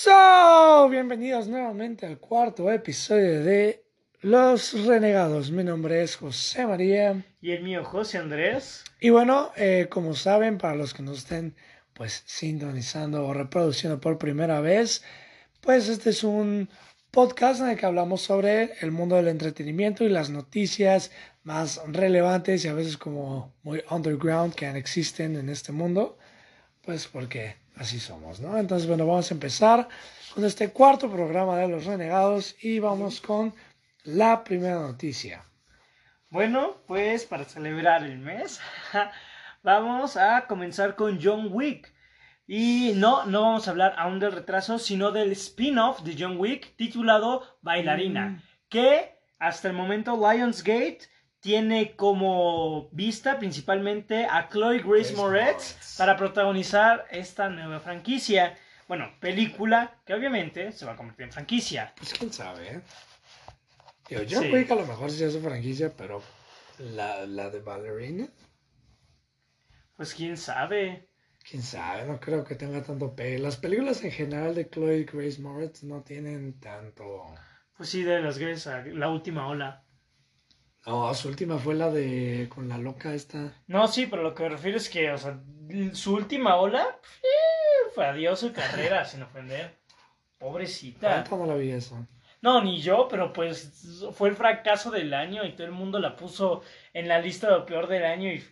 So, bienvenidos nuevamente al cuarto episodio de Los Renegados. Mi nombre es José María. Y el mío, José Andrés. Y bueno, eh, como saben, para los que nos estén pues sintonizando o reproduciendo por primera vez, pues este es un podcast en el que hablamos sobre el mundo del entretenimiento y las noticias más relevantes y a veces como muy underground que existen en este mundo, pues porque así somos, ¿no? Entonces, bueno, vamos a empezar con este cuarto programa de Los Renegados y vamos con la primera noticia. Bueno, pues para celebrar el mes, vamos a comenzar con John Wick. Y no, no vamos a hablar aún del retraso, sino del spin-off de John Wick titulado Bailarina, mm. que hasta el momento Lionsgate tiene como vista principalmente a Chloe Grace Moretz para protagonizar esta nueva franquicia. Bueno, película que obviamente se va a convertir en franquicia. Pues quién sabe, ¿eh? Yo, John Wick a lo mejor sí es su franquicia, pero la, la de Ballerina. Pues quién sabe. Quién sabe, no creo que tenga tanto pegue. Las películas en general de Chloe Grace Moretz no tienen tanto. Pues sí, de las Grace, la última ola. No, su última fue la de con la loca esta. No, sí, pero lo que me refiero es que, o sea, su última ola eh, fue adiós su carrera, sin ofender. Pobrecita. no la vi eso? No, ni yo, pero pues fue el fracaso del año y todo el mundo la puso en la lista de lo peor del año y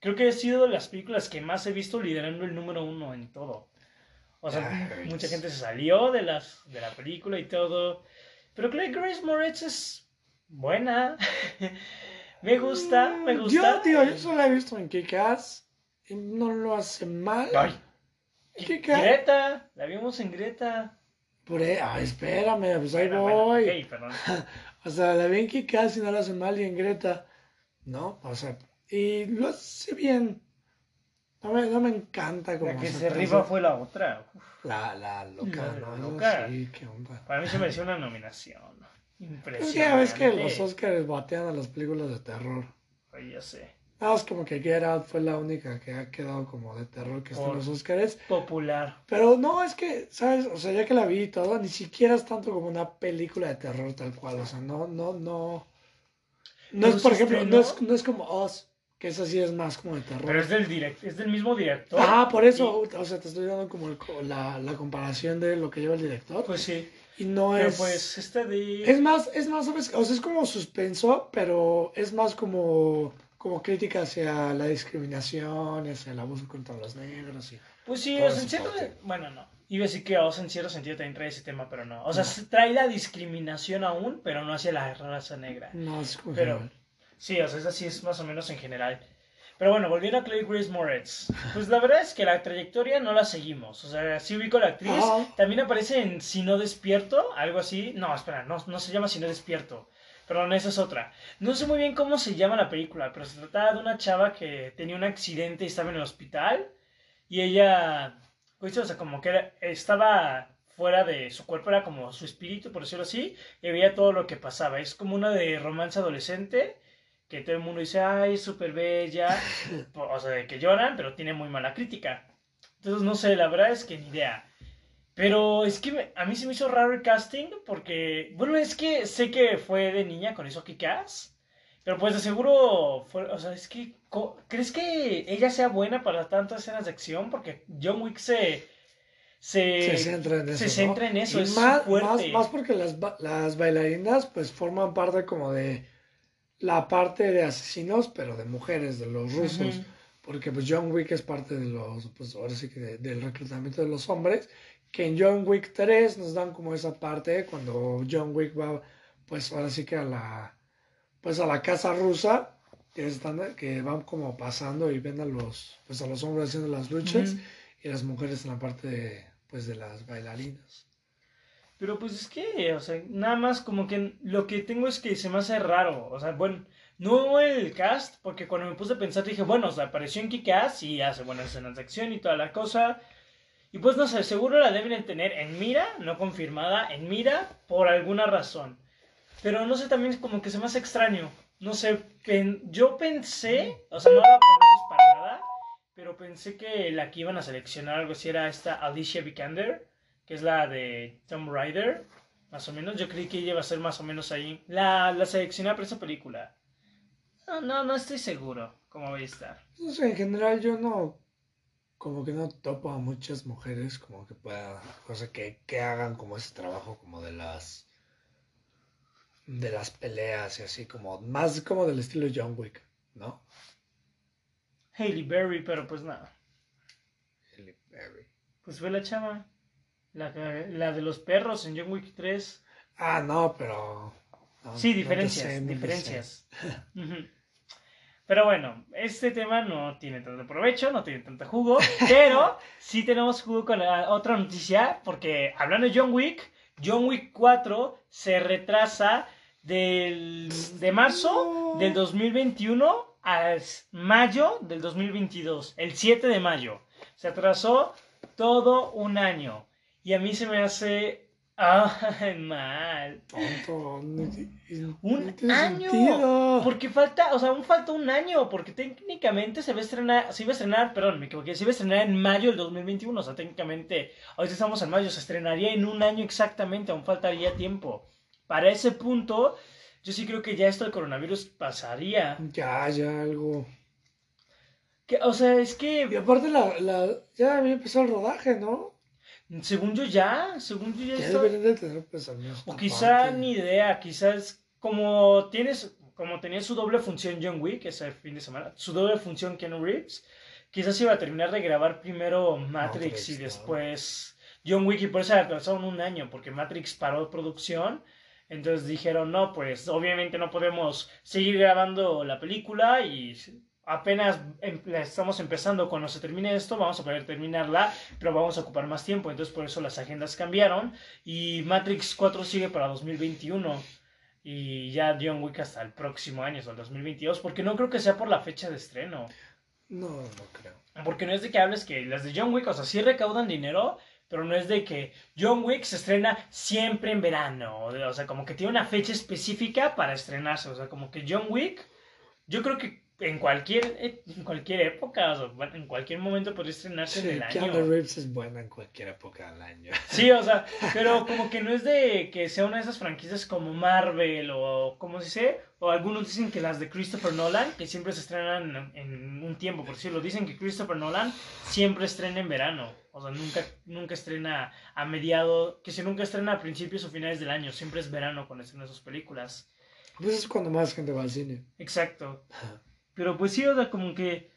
creo que ha sido de las películas que más he visto liderando el número uno en todo. O sea, mucha gente se salió de, las, de la película y todo. Pero Clay Grace Moretz es buena. me gusta, me gusta. Yo, tío, yo solo la he visto en Kick-Ass. Y no lo hace mal. Ay. Greta, la vimos en Greta. Por ahí, ay, espérame, pues ahí voy. perdón. o sea, la vi en Kick-Ass y no lo hace mal y en Greta. No, o sea, y lo hace bien. No me, no me encanta como. La que se rifa fue la otra. La, la loca, la ¿no? Loca. Sí, qué onda. Para mí se mereció una nominación. Impresionante. Ya ves que los Oscars batean a las películas de terror. Ay, ya sé. Nada más como que Get Out fue la única que ha quedado como de terror que está en los Oscars. Popular. Pero no, es que, ¿sabes? O sea, ya que la vi y todo, ni siquiera es tanto como una película de terror tal cual. O sea, no, no, no. No es, por ejemplo, no es, no es como Oz que esa sí es más como de terror. Pero es del, direct, es del mismo director. Ah, por eso, o sea, te estoy dando como la, la, comparación de lo que lleva el director. Pues sí. Y no es. pues este de. Es más, es más, ¿sabes? O sea, es como suspenso, pero es más como, como crítica hacia la discriminación, hacia el abuso contra los negros. Y pues sí, o sea, en cierto. Bueno, no. Iba a decir que Oz en cierto sentido también trae ese tema, pero no. O sea, trae la discriminación aún, pero no hacia la raza negra. No, es como. Pero, Sí, o sea, esa sí es más o menos en general. Pero bueno, volviendo a Chloe Grace Moretz. Pues la verdad es que la trayectoria no la seguimos. O sea, sí ubico a la actriz. También aparece en Si no despierto, algo así. No, espera, no, no se llama Si no despierto. Perdón, esa es otra. No sé muy bien cómo se llama la película, pero se trataba de una chava que tenía un accidente y estaba en el hospital. Y ella, pues, o sea, como que estaba fuera de su cuerpo, era como su espíritu, por decirlo así, y veía todo lo que pasaba. Es como una de romance adolescente que todo el mundo dice, ay, súper bella, o sea, de que lloran, pero tiene muy mala crítica. Entonces, no sé, la verdad es que ni idea. Pero es que a mí se me hizo raro el casting porque, bueno, es que sé que fue de niña con eso que pero pues de seguro, fue, o sea, es que, ¿crees que ella sea buena para tantas escenas de acción? Porque John Wick se... Se, centra en eso. Se centra en eso, es más, más, más, porque las, las bailarinas pues forman parte como de la parte de asesinos, pero de mujeres, de los rusos. Porque pues John Wick es parte de los, pues ahora sí que del reclutamiento de los hombres. Que en John Wick 3 nos dan como esa parte cuando John Wick va, pues ahora sí que a la, pues a la casa rusa, que, están, que van como pasando y ven a los, pues a los hombres haciendo las luchas y las mujeres en la parte de, pues de las bailarinas. Pero pues es que, o sea, nada más como que lo que tengo es que se me hace raro. O sea, bueno, no el cast, porque cuando me puse a pensar dije, bueno, o sea, apareció en Kick-Ass y hace buenas escenas de acción y toda la cosa. Y pues no sé, seguro la deben tener en mira, no confirmada, en mira, por alguna razón. Pero no sé, también como que se me hace extraño. No sé, yo pensé, o sea, no la conoces para nada, pero pensé que la que iban a seleccionar algo así era esta Alicia Vikander que es la de Tomb Raider, más o menos. Yo creí que ella iba a ser más o menos ahí. La, la seleccioné para esa película. No, no, no estoy seguro cómo voy a estar. No sé, en general yo no, como que no topo a muchas mujeres como que puedan, o sea, que, que hagan como ese trabajo como de las, de las peleas y así, como, más como del estilo John Wick, ¿no? Hailey Berry, pero pues nada. Hailey Berry. Pues fue la chava. La, la de los perros en John Wick 3. Ah, no, pero... sí, diferencias, diferencias. Pero bueno, este tema no tiene tanto provecho, no tiene tanto jugo, pero sí tenemos jugo con la otra noticia, porque hablando de John Wick, John Wick 4 se retrasa del, de marzo del 2021 a mayo del 2022, el 7 de mayo. Se atrasó todo un año. Y a mí se me hace Ay, mal. un año. Porque falta, o sea, aún falta un año. Porque técnicamente se va a estrenar, se iba a estrenar, perdón, me equivoqué, se iba a estrenar en mayo del 2021. O sea, técnicamente, ahorita estamos en mayo, se estrenaría en un año exactamente, aún faltaría tiempo. Para ese punto, yo sí creo que ya esto del coronavirus pasaría. Ya, ya algo. Que, o sea, es que. Y aparte, la, la, ya había empezado el rodaje, ¿no? Según yo ya, según yo ya, de tener O quizá ni idea, quizás como tienes, como tenía su doble función John Wick ese fin de semana, su doble función Ken Reeves, quizás iba a terminar de grabar primero Matrix, y después John Wick y por eso atrasaron un año, porque Matrix paró producción. Entonces dijeron, no, pues obviamente no podemos seguir grabando la película y apenas estamos empezando, cuando se termine esto, vamos a poder terminarla, pero vamos a ocupar más tiempo, entonces por eso las agendas cambiaron y Matrix 4 sigue para 2021 y ya John Wick hasta el próximo año, hasta el 2022, porque no creo que sea por la fecha de estreno. No, no creo. Porque no es de que hables que las de John Wick, o sea, sí recaudan dinero, pero no es de que John Wick se estrena siempre en verano, o sea, como que tiene una fecha específica para estrenarse, o sea, como que John Wick, yo creo que en cualquier, en cualquier época, o sea, en cualquier momento podría estrenarse en el año. Keanu Reeves es buena en cualquier época del año. Sí, o sea, pero como que no es de que sea una de esas franquicias como Marvel o como se dice, o algunos dicen que las de Christopher Nolan, que siempre se estrenan en, un tiempo, por decirlo, dicen que Christopher Nolan siempre estrena en verano, o sea, nunca, nunca estrena a mediados, que si nunca estrena a principios o finales del año, siempre es verano cuando estrenan sus películas. Pues es cuando más gente va al cine. Exacto. Pero pues sí, o sea, como que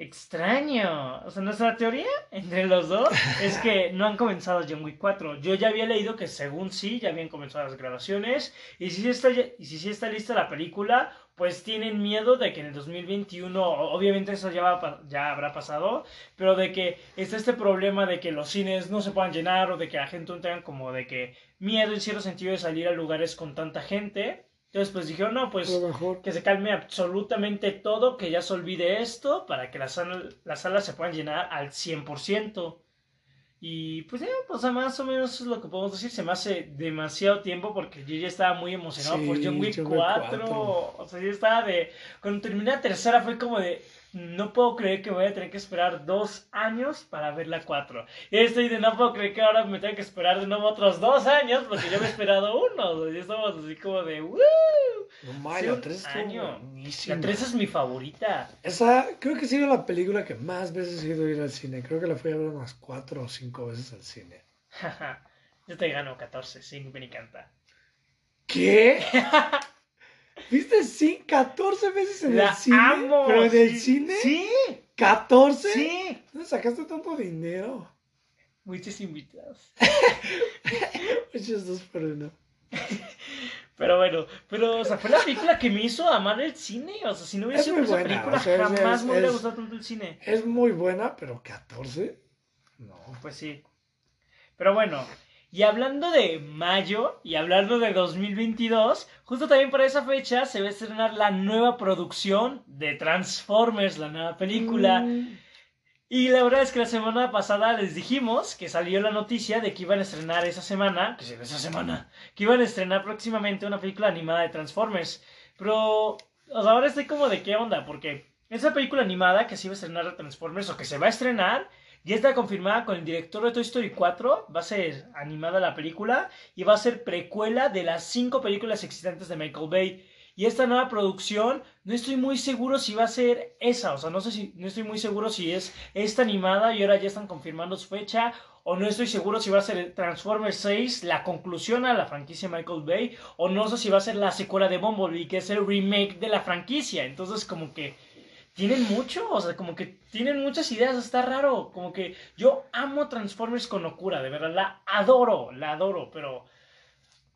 extraño. O sea, nuestra teoría entre los dos es que no han comenzado John Wick 4. Yo ya había leído que según sí, ya habían comenzado las grabaciones. Y si está, y si sí está lista la película, pues tienen miedo de que en el 2021, obviamente eso ya, va, ya habrá pasado, pero de que está este problema de que los cines no se puedan llenar o de que la gente tenga como de que miedo en cierto sentido de salir a lugares con tanta gente. Entonces, pues dijeron, no, pues que se calme absolutamente todo, que ya se olvide esto, para que las, las salas se puedan llenar al 100%. Y pues ya, pues más o menos es lo que podemos decir. Se me hace demasiado tiempo porque yo ya estaba muy emocionado por John Wick 4. O sea, yo estaba de... Cuando terminé la tercera fue como de no puedo creer que voy a tener que esperar dos años para ver la 4. Y estoy de no puedo creer que ahora me tenga que esperar de nuevo otros dos años porque yo me he esperado uno. Y estamos así como de ¡Woo! No la 3 La 3 es mi favorita. Esa creo que ha sido la película que más veces he ido a ir al cine. Creo que la fui a ver unas 4 o 5 veces al cine. yo te gano 14, sí, me encanta. ¿Qué? ¿Viste? Sí, 14 veces en el cine. Amo, ¿Pero en el cine? Sí. ¿14? Sí. ¿Dónde sacaste tanto dinero? Muchos invitados. Muchos dos por uno. Pero bueno, pero o sea, fue la película que me hizo amar el cine. O sea, si no hubiera sido esa película, jamás me hubiera gustado tanto el cine. Es muy buena, pero 14. No. Pues sí. Pero bueno, y hablando de mayo y hablando de 2022, justo también para esa fecha se va a estrenar la nueva producción de Transformers, la nueva película. Mm. Y la verdad es que la semana pasada les dijimos que salió la noticia de que iban a estrenar esa semana, que esa semana, que iban a estrenar próximamente una película animada de Transformers. Pero ahora estoy como de qué onda, porque esa película animada que se iba a estrenar de Transformers o que se va a estrenar Ya está confirmada con el director de Toy Story 4. Va a ser animada la película y va a ser precuela de las cinco películas existentes de Michael Bay. Y esta nueva producción, no estoy muy seguro si va a ser esa. O sea, no sé si, no estoy muy seguro si es esta animada y ahora ya están confirmando su fecha. O no estoy seguro si va a ser Transformers 6, la conclusión a la franquicia Michael Bay. O no sé si va a ser la secuela de Bumblebee, que es el remake de la franquicia. Entonces, como que tienen mucho, o sea, como que tienen muchas ideas, está raro, como que yo amo Transformers con locura, de verdad, la adoro, la adoro, pero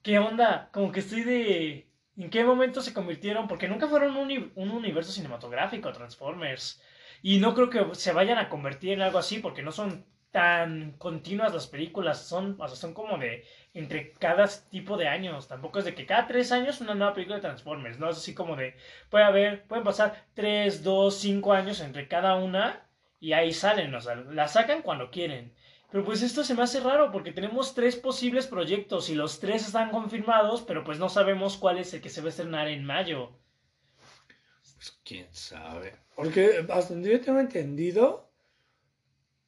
¿qué onda? Como que estoy de... ¿En qué momento se convirtieron? Porque nunca fueron un, un universo cinematográfico Transformers. Y no creo que se vayan a convertir en algo así porque no son tan continuas las películas, son, o sea, son como de entre cada tipo de años, tampoco es de que cada tres años una nueva película de Transformers, no es así como de, puede haber, pueden pasar tres, dos, cinco años entre cada una y ahí salen, o la sacan cuando quieren. Pero pues esto se me hace raro porque tenemos tres posibles proyectos y los tres están confirmados, pero pues no sabemos cuál es el que se va a estrenar en mayo. Pues quién sabe. Porque hasta donde yo tengo entendido,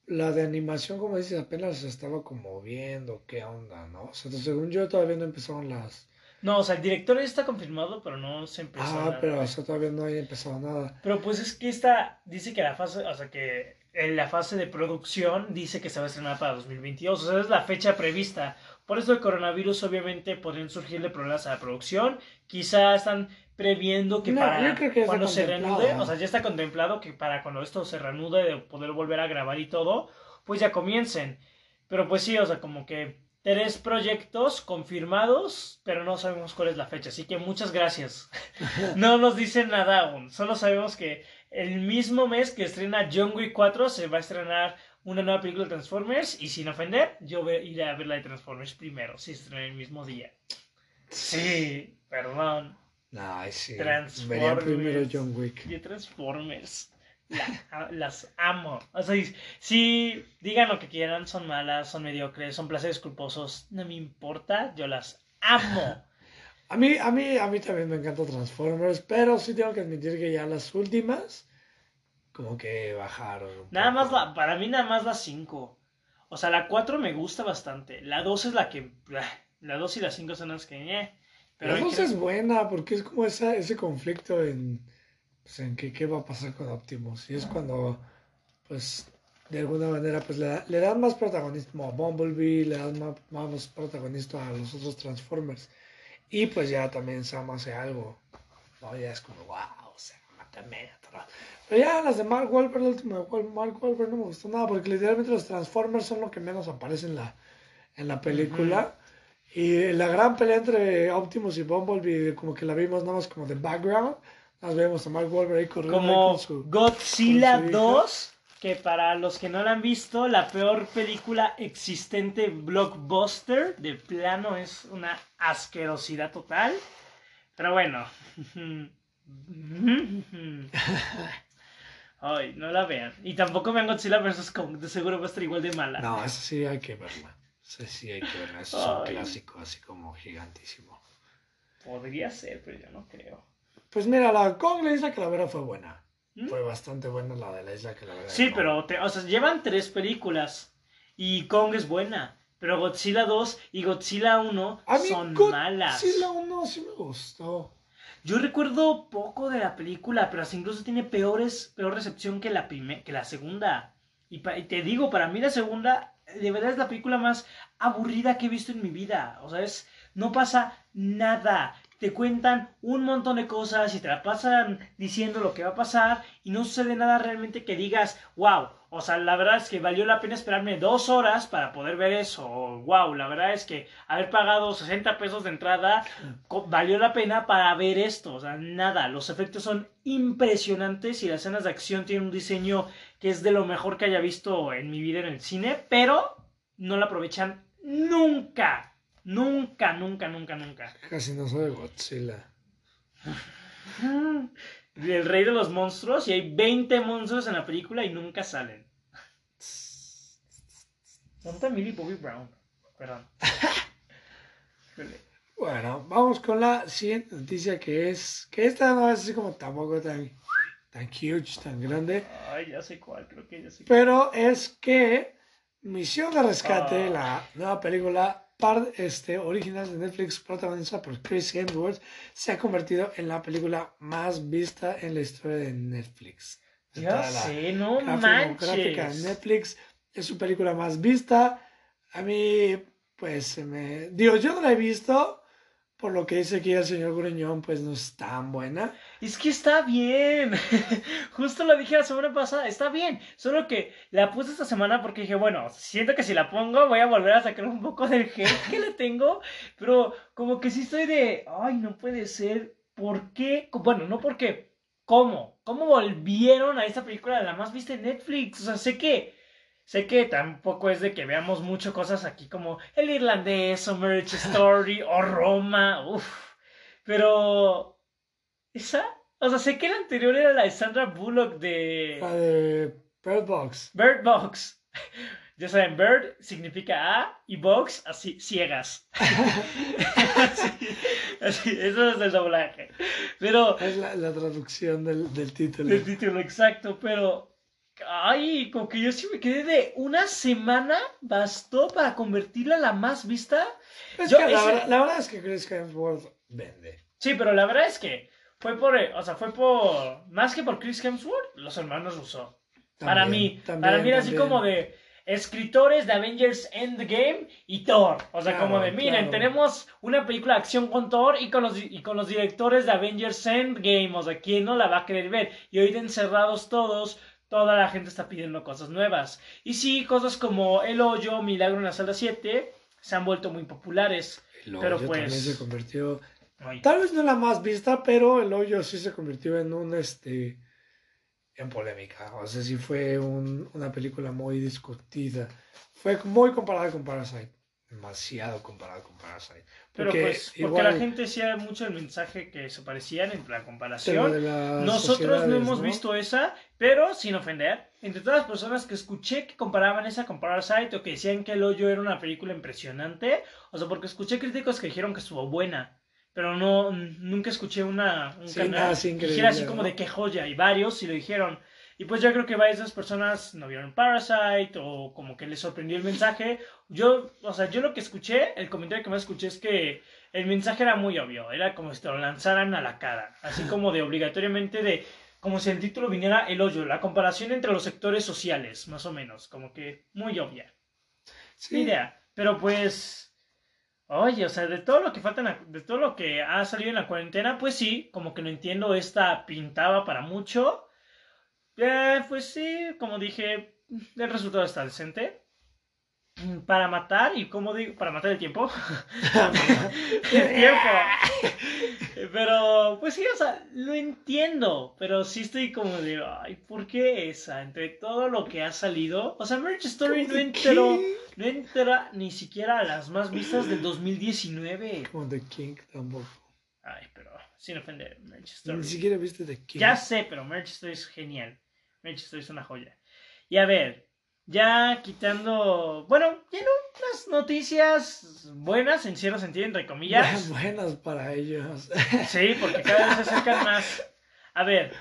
la de animación, como dices, apenas se estaba como viendo qué onda, ¿no? O sea, según yo todavía no empezaron las... No, o sea, el director ya está confirmado, pero no se empezó Ah, pero o sea, todavía no haya empezado nada. Pero pues es que esta, dice que la fase, o sea, que en la fase de producción dice que se va a estrenar para 2022, o sea, es la fecha prevista. Por eso el coronavirus obviamente podrían surgirle problemas a la producción. Quizá están previendo que para cuando se reanude, o sea, ya está contemplado que para cuando esto se reanude de poder volver a grabar y todo, pues ya comiencen. Pero pues sí, o sea, como que tres proyectos confirmados, pero no sabemos cuál es la fecha, así que muchas gracias. no nos dicen nada aún, solo sabemos que el mismo mes que estrena John Wick 4 se va a estrenar una nueva película de Transformers y sin ofender, yo iré a ver la de Transformers primero, si estrena el mismo día. Sí, perdón. Ay, sí. Vería primero John Wick. Y Transformers. las amo. O sea, si digan lo que quieran, son malas, son mediocres, son placeres culposos, no me importa, yo las amo. A mí, a mí, a mí también me encanta Transformers, pero sí tengo que admitir que ya las últimas, como que bajaron. nada más, la, para mí nada más las 5. O sea, la 4 me gusta bastante. La 2 es la que... La 2 y la 5 son las que... Eh, pero la 2 es buena porque es como esa, ese conflicto en, pues, en que, qué va a pasar con Optimus. Y es cuando, pues, de alguna manera, pues le, le dan más protagonismo a Bumblebee, le dan más, más protagonismo a los otros Transformers. Y pues ya también Sam hace algo. ¿no? Ya es como, wow, o sea, mátame. Pero ya las de Mark Wahlberg, la última de Mark Wahlberg no me gustó nada porque literalmente los Transformers son lo que menos aparece en la, en la película. Y la gran pelea entre Optimus y Bumblebee, como que la vimos nada más como de background. Nos vemos a Mark Wahlberg ahí corriendo. Como Godzilla 2, que para los que no la han visto, la peor película existente blockbuster de plano es una asquerosidad total. Pero bueno. Ay, no la vean. Y tampoco vean Godzilla vs. Kong, de seguro va a estar igual de mala. No, esa sí hay que verla. Sí, sí, hay que verla. Es un clásico así como gigantísimo. Podría ser, pero yo no creo. Pues mira, la Kong, la isla Calavera fue buena. ¿Mm? Fue bastante buena la de la isla Calavera. Sí, pero, o sea, llevan tres películas. Y Kong es buena. Pero Godzilla 2 y Godzilla 1 son malas. Godzilla 1 sí me gustó. Yo recuerdo poco de la película, pero incluso tiene peores, peor recepción que la, que la segunda. y te digo, para mí la segunda de verdad es la película más aburrida que he visto en mi vida. O sea, es, no pasa nada. Te cuentan un montón de cosas y te la pasan diciendo lo que va a pasar y no sucede nada realmente que digas, wow, o sea, la verdad es que valió la pena esperarme dos horas para poder ver eso. O, wow, la verdad es que haber pagado 60 pesos de entrada valió la pena para ver esto. O sea, nada, los efectos son impresionantes y las escenas de acción tienen un diseño que es de lo mejor que haya visto en mi vida en el cine, pero no la aprovechan nunca. Nunca, nunca, nunca, nunca. Casi no soy Godzilla. El rey de los monstruos y hay 20 monstruos en la película y nunca salen. ¿Dónde Millie Bobby Brown? Perdón. bueno, vamos con la siguiente noticia que es. Que esta no es así como tampoco tan tan huge, tan grande. Ay, ya sé cuál, creo que ya sé Pero es que Misión de Rescate, Ah. la nueva película par, este, original de Netflix protagonizada por Chris Hemsworth, se ha convertido en la película más vista en la historia de Netflix. Ya sé, no manches. Netflix es su película más vista. A mí, pues, se me... Digo, yo no la he visto, por lo que dice aquí el señor Gruñón, pues no es tan buena. Es que está bien. Justo lo dije la semana pasada, está bien. Solo que la puse esta semana porque dije, bueno, siento que si la pongo voy a volver a sacar un poco del hate que le tengo. Pero como que sí estoy de, ay, no puede ser. ¿Por qué? Bueno, no porque. ¿Cómo? ¿Cómo volvieron a esta película la más vista en Netflix? O sea, sé que. Sé que tampoco es de que veamos mucho cosas aquí como El Irlandés o Marriage Story o Roma. Uf. Pero. ¿Esa? O sea, sé que la anterior era la de Sandra Bullock de La de Bird Box. Bird Box. Ya saben, Bird significa A y Box, así, ciegas. así, así, eso es el doblaje. Pero, Es la, la traducción del, del título. el título exacto, pero. Ay, como que yo sí me quedé de una semana bastó para convertirla en la más vista. Es Yo que la, ese- verdad, la verdad es que Chris Hemsworth vende. Sí, pero la verdad es que fue por, eh, o sea, fue por, más que por Chris Hemsworth, los hermanos Russo. para mí, también, para mí era así como de escritores de Avengers Endgame y Thor. O sea, Claro, como de, miren, claro. tenemos una película de acción con Thor y con, los, y con los directores de Avengers Endgame. O sea, ¿quién no la va a querer ver? Y ahorita encerrados todos, toda la gente está pidiendo cosas nuevas. Y sí, cosas como El Hoyo, Milagro en la Sala 7, se han vuelto muy populares. El hoyo pero también pues- se convirtió. Ay, Tal vez no la más vista, pero el hoyo sí se convirtió en un este en polémica. O sea, sí fue un- una película muy discutida. Fue muy comparada con Parasite. Demasiado comparada con Parasite. Pero pues, porque igual, la gente decía mucho el mensaje que se parecían entre la comparación. Nosotros no hemos ¿no? visto esa, pero sin ofender, entre todas las personas que escuché que comparaban esa con Parasite o que decían que El Hoyo era una película impresionante, o sea, porque escuché críticos que dijeron que estuvo buena, pero no, nunca escuché una, un Sí, canal que dijera así como ¿no? de qué joya, y varios sí lo dijeron. Y pues yo creo que varias de esas personas no vieron Parasite o como que les sorprendió el mensaje. Yo, o sea, yo lo que escuché, el comentario que más escuché es que el mensaje era muy obvio, era como si te lo lanzaran a la cara, así como de obligatoriamente de, como si el título viniera el hoyo, la comparación entre los sectores sociales, más o menos, como que muy obvia. Sí, idea, pero pues, oye, o sea, de todo lo que falta, en la- de todo lo que ha salido en la cuarentena, pues sí, como que lo entiendo, esta pintaba para mucho. Eh, pues sí, como dije, el resultado está decente. Para matar, y como digo, para matar el tiempo. el tiempo. Pero, pues sí, o sea, lo entiendo. Pero sí estoy como de, ay, ¿por qué esa? Entre todo lo que ha salido. O sea, Marriage Story no ¿Cómo de entró, qué? no entra ni siquiera a las más vistas del 2019. Como The King tampoco. Ay, pero sin ofender, Marriage Story. Ni siquiera viste The King. Ya sé, pero Marriage Story es genial. Story es una joya. Y a ver, ya quitando. Bueno, tiene unas noticias buenas, en cierto sentido, entre comillas. Buenas para ellos. Sí, porque cada vez se acercan más. A ver,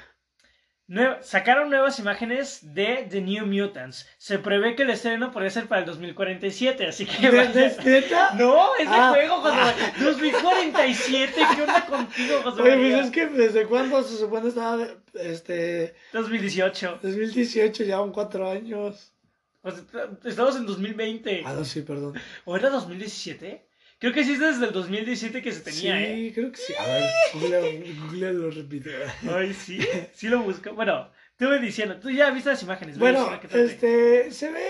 sacaron nuevas imágenes de The New Mutants. Se prevé que el estreno podría ser para el 2047, así que. ¿De- de-? No, es de Ah. juego, José María. 2047, ¿qué onda contigo, José Oye, pues es que desde cuándo se supone estaba este 2018. 2018, ya van cuatro años. Pues, estamos en 2020. Ah, no, sí, perdón. ¿O era 2017? Creo que sí es desde el 2017 que se tenía, sí, ¿eh? creo que sí. A ver, Google, lo repite. Ay, sí, sí lo busco. Bueno, tú me diciendo, tú ya viste las imágenes. Bueno, este, se ve,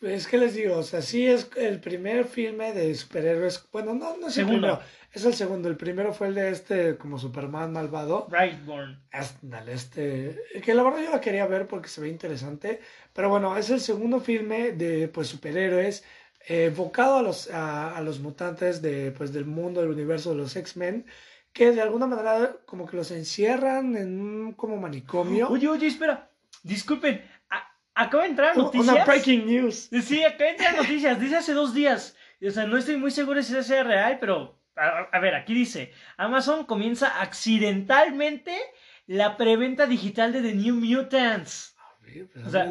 es que les digo, o sea, sí es el primer filme de superhéroes, bueno, no, no es el primero, es el segundo, el primero fue el de este, como Superman malvado, Brightborn. Ándale, este, que la verdad yo la quería ver porque se ve interesante, pero bueno, es el segundo filme de, pues, superhéroes, enfocado a los, a, a los mutantes de, pues, del mundo, del universo de los X-Men, que de alguna manera como que los encierran en un como manicomio. Oye, oye, espera. Disculpen, acaba de entrar Una noticias. breaking news. Sí, acaba de entrar noticias. Dice hace dos días. O sea, no estoy muy seguro si sea real, pero. A, a ver, aquí dice: Amazon comienza accidentalmente la preventa digital de The New Mutants. A ver, pues, O sea,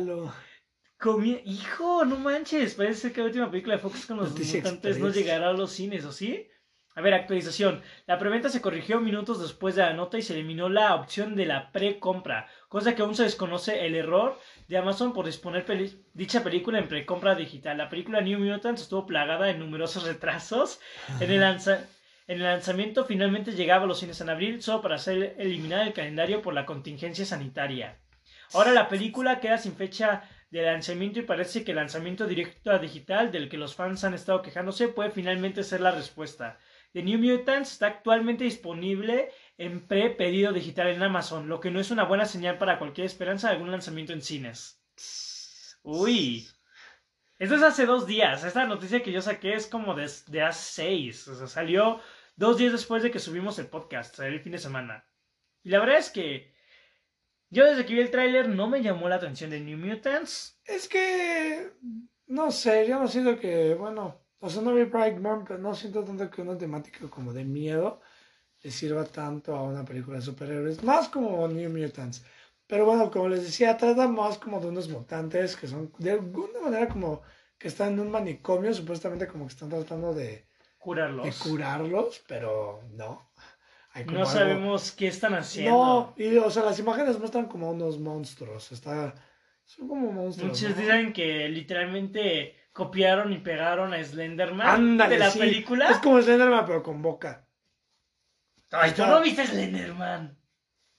Hijo, no manches. Parece que la última película de Fox con los mutantes no llegará a los cines, ¿o sí? A ver, actualización. La preventa se corrigió minutos después de la nota y se eliminó la opción de la precompra, cosa que aún se desconoce el error de Amazon por disponer peli- dicha película en precompra digital. La película New Mutants estuvo plagada de numerosos retrasos. En el, lanza- en el lanzamiento finalmente llegaba a los cines en abril, solo para ser eliminada del calendario por la contingencia sanitaria. Ahora la película queda sin fecha de lanzamiento y parece que el lanzamiento directo a digital del que los fans han estado quejándose puede finalmente ser la respuesta. The New Mutants está actualmente disponible en pre-pedido digital en Amazon, lo que no es una buena señal para cualquier esperanza de algún lanzamiento en cines. Uy. Esto es hace dos días. Esta noticia que yo saqué es como de, de hace seis. O sea, salió dos días después de que subimos el podcast, el fin de semana. Y la verdad es que yo desde que vi el tráiler no me llamó la atención de New Mutants. Es que, no sé, yo no siento que, bueno, o sea, no vi Brightburn, pero no siento tanto que una temática como de miedo le sirva tanto a una película de superhéroes, más como New Mutants. Pero bueno, como les decía, trata más como de unos mutantes que son, de alguna manera como que están en un manicomio, supuestamente como que están tratando de, Curarlos. de curarlos, pero no. No algo- sabemos qué están haciendo. No, y o sea, las imágenes muestran como unos monstruos, está, son como monstruos. Muchos ¿no? dicen que literalmente copiaron y pegaron a Slenderman Ándale, de la sí. película. Es como Slenderman, pero con boca. Ay, tú no viste Slenderman.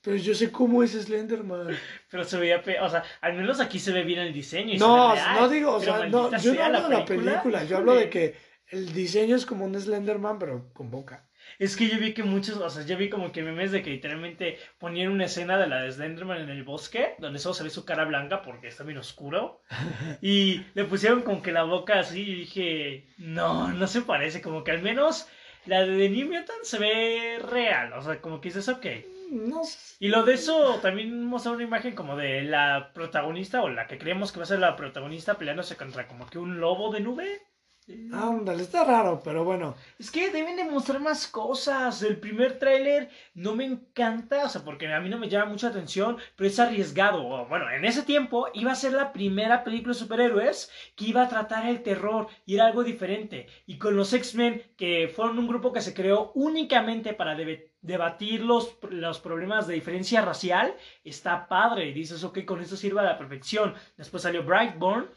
Pero yo sé cómo es Slenderman. Pero se veía, pe- o sea, al menos aquí se ve bien el diseño. Y No, real. no digo, o sea, no, yo no hablo de la película, yo hablo de que el diseño es como un Slenderman, pero con boca. Es que yo vi que muchos, o sea, yo vi como que memes de que literalmente ponían una escena de la de Slenderman en el bosque, donde solo se ve su cara blanca porque está bien oscuro. Y le pusieron como que la boca así y dije, no, no se parece, como que al menos la de The New Mutant se ve real, o sea, como que dices, ok. No sé. Y lo de eso, también mostró una imagen como de la protagonista, o la que creemos que va a ser la protagonista, peleándose contra como que un lobo de nube. Ándale, está raro, pero bueno. Es que deben de mostrar más cosas. El primer tráiler no me encanta, o sea, porque a mí no me llama mucha atención, pero es arriesgado. Bueno, en ese tiempo iba a ser la primera película de superhéroes que iba a tratar el terror y era algo diferente. Y con los X-Men, que fueron un grupo que se creó únicamente para debatir los, los problemas de diferencia racial, está padre. Y dices, ok, con eso sirve a la perfección. Después salió Brightburn.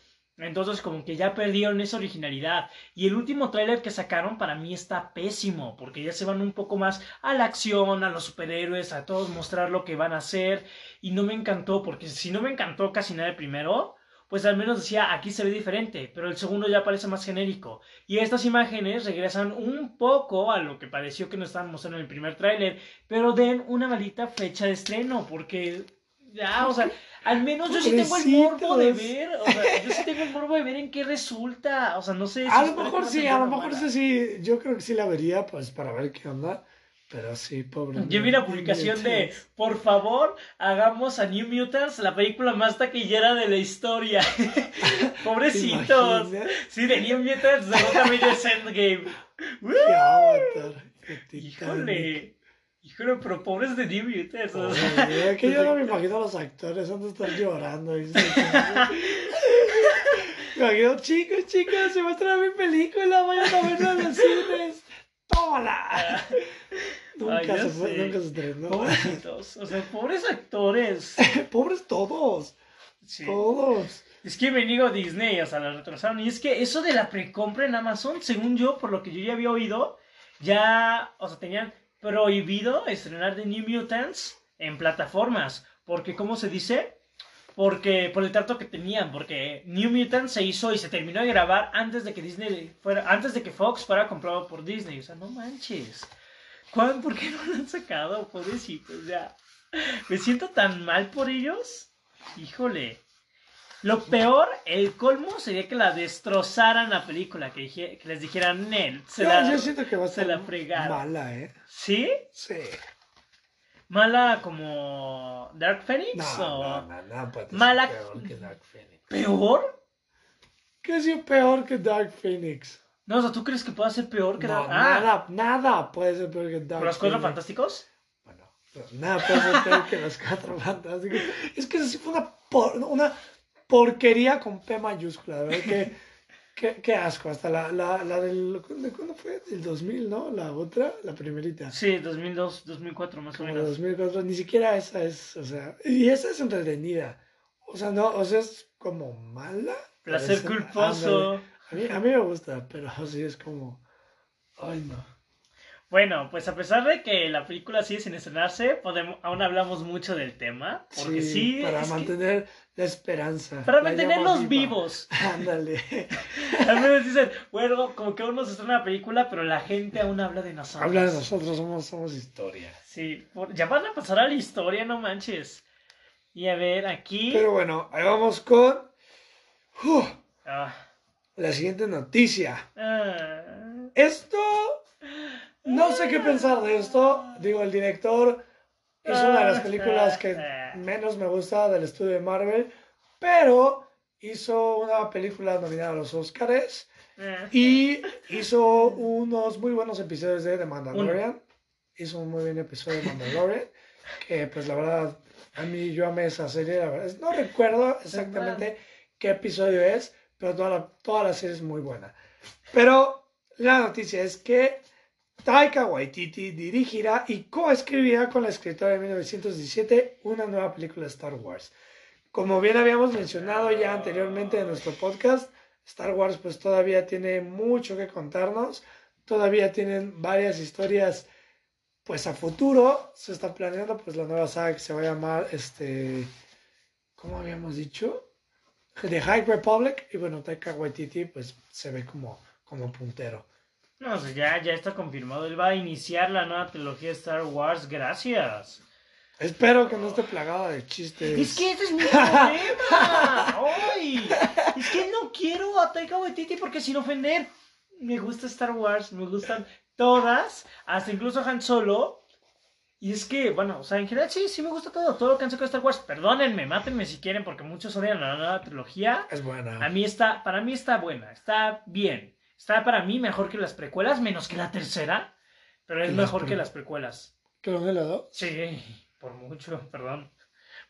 Entonces como que ya perdieron esa originalidad. Y el último tráiler que sacaron para mí está pésimo, porque ya se van un poco más a la acción, a los superhéroes, a todos mostrar lo que van a hacer. Y no me encantó, porque si no me encantó casi nada el primero, pues al menos decía, aquí se ve diferente, pero el segundo ya parece más genérico. Y estas imágenes regresan un poco a lo que pareció que nos estaban mostrando en el primer tráiler, pero den una maldita fecha de estreno, porque ya, o sea, al menos yo sí tengo el morbo de ver, o sea, yo sí tengo el morbo de ver en qué resulta, o sea, no sé. si A lo mejor sí, a lo mejor sí, sí, yo creo que sí la vería, pues para ver qué onda. Pero sí, pobre. Yo vi una publicación de, por favor, hagamos a New Mutants la película más taquillera de la historia. Pobrecitos. Sí, de New Mutants derrota Avengers Endgame. Qué avatar. Híjole. Híjole, pero pobres de New Mutants. o sea. Pobre, que yo no me imagino a los actores, han de estar llorando. y- Me imagino, chicos, chicos, se va a estrenar mi película, vayan a verla en los cines. ¡Tómala! Nunca, Ay, se fue, nunca se estrenó. Pobrecitos. O sea, pobres actores. Pobres todos, Sí. todos. Es que me digo Disney, o sea, la retrasaron. Y es que eso de la precompra en Amazon, según yo, por lo que yo ya había oído, ya, o sea, tenían prohibido estrenar The New Mutants en plataformas. Porque, ¿cómo se dice? Porque, por el trato que tenían, porque New Mutants se hizo y se terminó de grabar antes de que Disney fuera, antes de que Fox fuera comprado por Disney. O sea, no manches. ¿Cuán- ¿Por qué no lo han sacado? Pobrecitos, ya. Me siento tan mal por ellos. Híjole. Lo peor, el colmo, sería que la destrozaran la película, que, dije- que les dijeran, Nel, se Yo, la... yo siento que va a se ser la mala, ¿eh? ¿Sí? Sí. ¿Mala como Dark Phoenix? No, o no, no, no puede ser Mala- peor que Dark Phoenix. peor? ¿Qué es peor que Dark Phoenix? No, o sea, ¿tú crees que pueda ser peor que No, Dark Ah, nada, nada puede ser peor que Dark ¿Por los cuatro Phoenix. fantásticos? Bueno, nada puede ser que las cuatro fantásticos. Es que eso sí fue una, una porquería con P mayúscula, ¿verdad? Que, qué, qué, asco. Hasta la, la, la del. ¿De cuándo fue? Del 2000, ¿no? La otra, la primerita. Sí, 2002, 2004 más o menos. 2004, ni siquiera esa es. O sea, y esa es entretenida. O sea, no, o sea, es como mala. Placer culposo. A mí, a mí me gusta, pero así es como. Ay, no. Bueno, pues a pesar de que la película sigue sin estrenarse, podemos, aún hablamos mucho del tema. Porque sí. para mantener la esperanza. Para mantenerlos vivos. Ándale. Al menos dicen, bueno, como que aún no se estrena la película, pero la gente aún habla de nosotros. Habla de nosotros, somos, somos historia. Sí, ya van a pasar a la historia, no manches. Y a ver, aquí. Pero bueno, ahí vamos con. Ah. La siguiente noticia. Ah. Esto no sé qué pensar de esto. Digo, el director es una de las películas que menos me gusta del estudio de Marvel, pero hizo una película nominada a los Oscars y hizo unos muy buenos episodios de The Mandalorian. Hizo un muy buen episodio de Mandalorian, que pues la verdad, a mí yo amé esa serie, la verdad. No recuerdo exactamente qué episodio es, pero toda la, toda la serie es muy buena. Pero la noticia es que Taika Waititi dirigirá y coescribirá con la escritora de 1917 una nueva película de Star Wars. Como bien habíamos mencionado ya anteriormente en nuestro podcast, Star Wars pues todavía tiene mucho que contarnos, todavía tienen varias historias pues a futuro, se está planeando pues la nueva saga que se va a llamar este, ¿cómo habíamos dicho? The High Republic y bueno, Taika Waititi pues se ve como, como puntero. No, o ya, ya está confirmado. Él va a iniciar la nueva trilogía de Star Wars. Gracias. Espero que no esté plagada de chistes. Es que ese es mi problema. ¡Ay! Es que no quiero a Taika Waititi porque sin ofender. Me gusta Star Wars, me gustan todas, hasta incluso Han Solo. Y es que, bueno, o sea, en general sí, sí me gusta todo, todo lo que han sacado de Star Wars. Perdónenme, mátenme si quieren, porque muchos odian la nueva trilogía. Es buena. A mí está, para mí está buena, está bien. Está para mí mejor que las precuelas, menos que la tercera, pero es mejor que las precuelas. ¿Clone la 2? Sí, por mucho, perdón.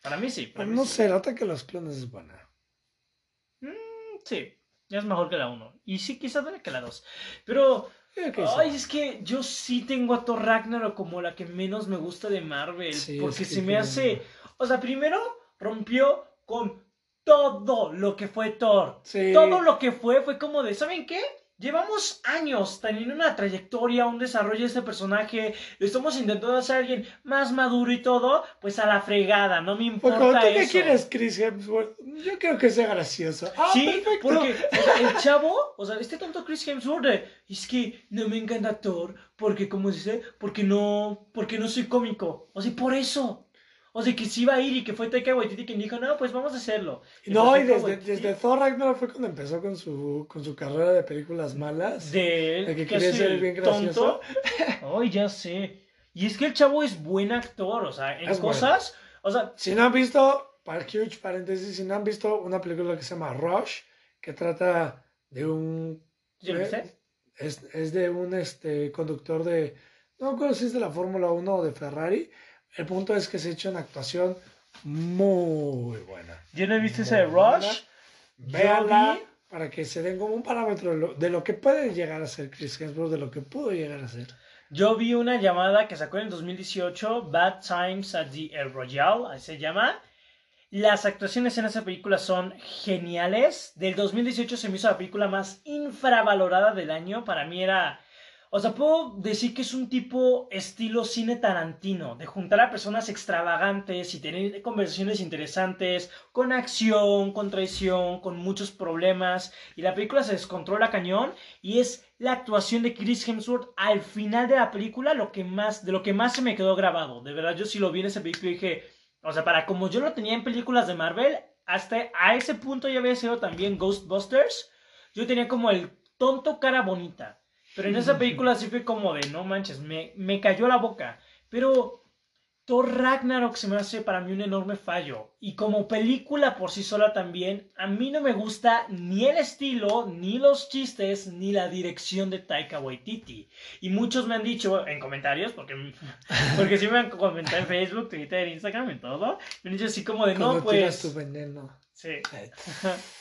Para mí sí. Para no sé, nota que los clones es buena. Mm, sí, es mejor que la 1. Y sí, quizás que la 2. Pero, ay, es que yo sí tengo a Thor Ragnarok como la que menos me gusta de Marvel. porque se me hace. O sea, primero rompió con todo lo que fue Thor. Todo lo que fue fue como de, ¿saben qué? Llevamos años teniendo una trayectoria, un desarrollo de este personaje. Lo estamos intentando hacer alguien más maduro y todo. Pues a la fregada, no me importa ¿tú qué quieres, Chris Hemsworth? Yo creo que sea gracioso. Ah, sí, porque el chavo, o sea, este tonto Chris Hemsworth, es que no me encanta actor, porque, como dice, porque no, porque no soy cómico. O sea, por eso. O sea, que sí iba a ir y que fue Taika Waititi quien dijo, no, pues vamos a hacerlo. no, y desde, desde, Thor Ragnarok fue cuando empezó con su, con su carrera de películas malas. De, de que quería ser bien gracioso. Ay, ya sé. Y es que el chavo es buen actor, o sea, en cosas... O sea, si no han visto, para huge paréntesis, si no han visto una película que se llama Rush, que trata de un... ¿Yo eh, es, es de un este, conductor de... No me si es de la Fórmula 1 o de Ferrari el punto es que se ha hecho una actuación muy buena. Yo no he visto ese de Rush. Veanla para que se den como un parámetro de lo, que puede llegar a ser Chris Hemsworth, de lo que pudo llegar a ser. Yo vi una llamada que sacó en el 2018, Bad Times at the El Royale, así se llama. Las actuaciones en esa película son geniales. Del 2018 se me hizo la película más infravalorada del año. Para mí era o sea, puedo decir que es un tipo estilo cine tarantino, de juntar a personas extravagantes y tener conversaciones interesantes, con acción, con traición, con muchos problemas. Y la película se descontrola cañón y es la actuación de Chris Hemsworth al final de la película lo que más, de lo que más se me quedó grabado. De verdad, yo sí lo vi en ese película y dije, o sea, para como yo lo tenía en películas de Marvel, hasta a ese punto ya había sido también Ghostbusters, yo tenía como el tonto cara bonita. Pero en esa película sí fue como de, no manches, me, me cayó la boca. Pero Thor Ragnarok se me hace para mí un enorme fallo. Y como película por sí sola también, a mí no me gusta ni el estilo, ni los chistes, ni la dirección de Taika Waititi. Y muchos me han dicho en comentarios, porque, porque sí me han comentado en Facebook, Twitter, Instagram, y todo. Me han dicho así como de, no, pues... tu veneno. Sí.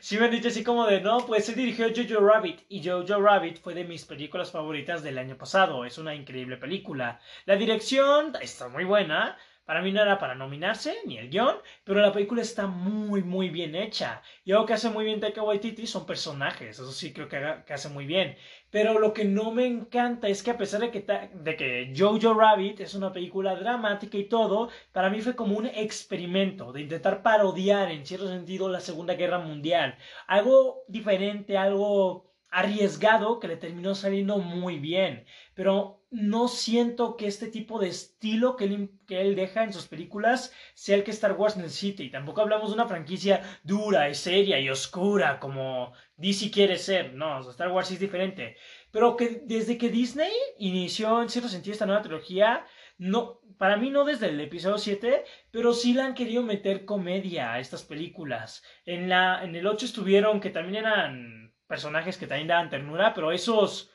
Sí me han dicho así como de, no, pues se dirigió Jojo Rabbit y Jojo Rabbit fue de mis películas favoritas del año pasado. Es una increíble película. La dirección está muy buena, para mí no era para nominarse, ni el guion, pero la película está muy, muy bien hecha. Y algo que hace muy bien Taika Waititi son personajes, eso sí creo que, hace muy bien. Pero lo que no me encanta es que a pesar de que, de que Jojo Rabbit es una película dramática y todo, para mí fue como un experimento de intentar parodiar en cierto sentido la Segunda Guerra Mundial. Algo diferente, algo arriesgado que le terminó saliendo muy bien. Pero no siento que este tipo de estilo que él, que él deja en sus películas sea el que Star Wars necesita. Y tampoco hablamos de una franquicia dura y seria y oscura como DC quiere ser. No, Star Wars es diferente. Pero que desde que Disney inició en cierto sentido esta nueva trilogía, no, para mí no desde el episodio 7, pero sí le han querido meter comedia a estas películas. En, la, en el 8 estuvieron que también eran personajes que también daban ternura, pero esos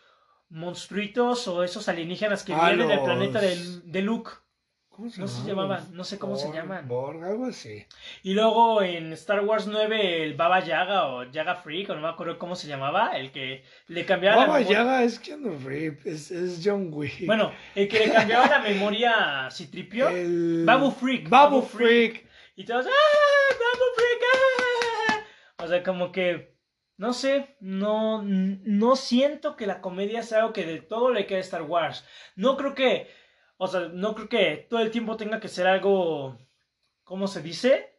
monstruitos o esos alienígenas que ah, vienen del planeta de, Luke. ¿Cómo se no se llamaban, no sé cómo se llaman. Borg, algo así. Y luego en Star Wars 9 el Baba Yaga o Yaga Freak, o no me acuerdo cómo se llamaba, el que le cambiaba Baba Yaga es Keanu Reeves, es, John Wick. Bueno, el que le cambiaba la memoria a Citripio. El... Babu Freak. Babu, Freak. Y todos, ¡ah! Babu Freak! ¡ah! O sea, como que no sé, no, no siento que la comedia sea algo que de todo le quede a Star Wars. No creo que, o sea, no creo que todo el tiempo tenga que ser algo, ¿cómo se dice?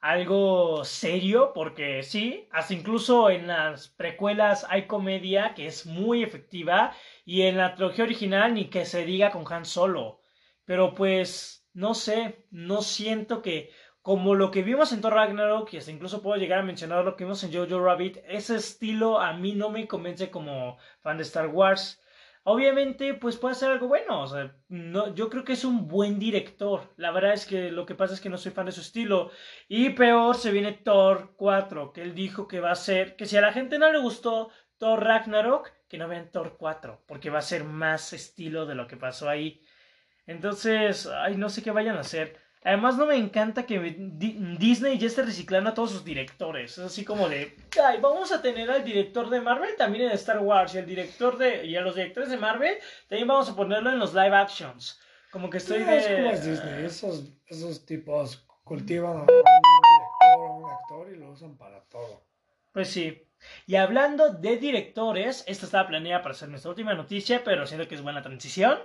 Algo serio, porque sí, hasta incluso en las precuelas hay comedia que es muy efectiva y en la trilogía original ni que se diga con Han Solo. Pero pues, no sé, no siento que como lo que vimos en Thor Ragnarok, y hasta incluso puedo llegar a mencionar lo que vimos en Jojo Rabbit, ese estilo a mí no me convence como fan de Star Wars. Obviamente, pues puede ser algo bueno. O sea, yo creo que es un buen director. La verdad es que lo que pasa es que no soy fan de su estilo. Y peor se viene Thor 4, que él dijo que va a ser, que si a la gente no le gustó Thor Ragnarok, que no vean Thor 4, porque va a ser más estilo de lo que pasó ahí. Entonces, ay, no sé qué vayan a hacer. Además, no me encanta que Disney ya esté reciclando a todos sus directores. Es así como de, ay, vamos a tener al director de Marvel también en Star Wars y el director de y a los directores de Marvel también vamos a ponerlo en los live actions. Como que estoy de es como Disney, esos, esos tipos cultivan a un director o un actor y lo usan para todo. Pues sí. Y hablando de directores, esta estaba planeada para ser nuestra última noticia, pero siento que es buena transición.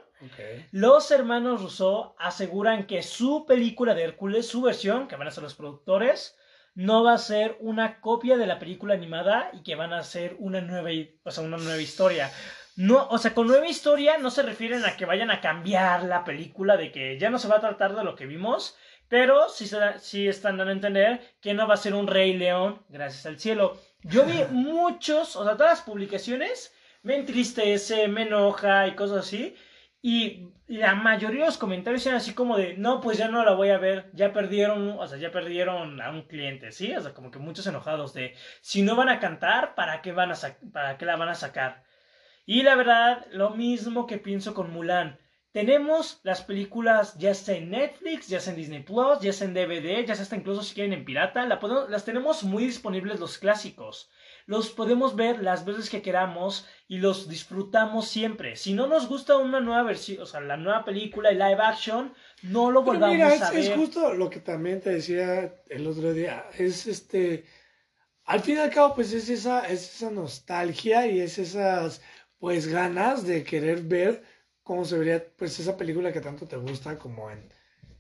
Los hermanos Rousseau aseguran que su película de Hércules, su versión, que van a ser los productores, no va a ser una copia de la película animada y que van a ser una nueva, o sea, una nueva historia. No, o sea, con nueva historia no se refieren a que vayan a cambiar la película, de que ya no se va a tratar de lo que vimos, pero sí, sí están dando a entender que no va a ser un Rey León, gracias al cielo. Yo vi muchos, o sea, todas las publicaciones me entristece, me enoja y cosas así. Y la mayoría de los comentarios eran así como de, no, pues ya no la voy a ver, ya perdieron, o sea, ya perdieron a un cliente, ¿sí? O sea, como que muchos enojados de, si no van a cantar, ¿para qué, van a ¿para qué la van a sacar? Y la verdad, lo mismo que pienso con Mulan. Tenemos las películas ya sea en Netflix, ya sea en Disney Plus, ya sea en DVD, ya sea hasta incluso si quieren en pirata. las tenemos muy disponibles los clásicos. Los podemos ver las veces que queramos y los disfrutamos siempre. Si no nos gusta una nueva versión, o sea, la nueva película y live action, no lo volvamos a ver. Es justo lo que también te decía el otro día. Es este. Al fin y al cabo, pues es esa, es esa nostalgia y es esas pues ganas de querer ver cómo se vería pues esa película que tanto te gusta como en,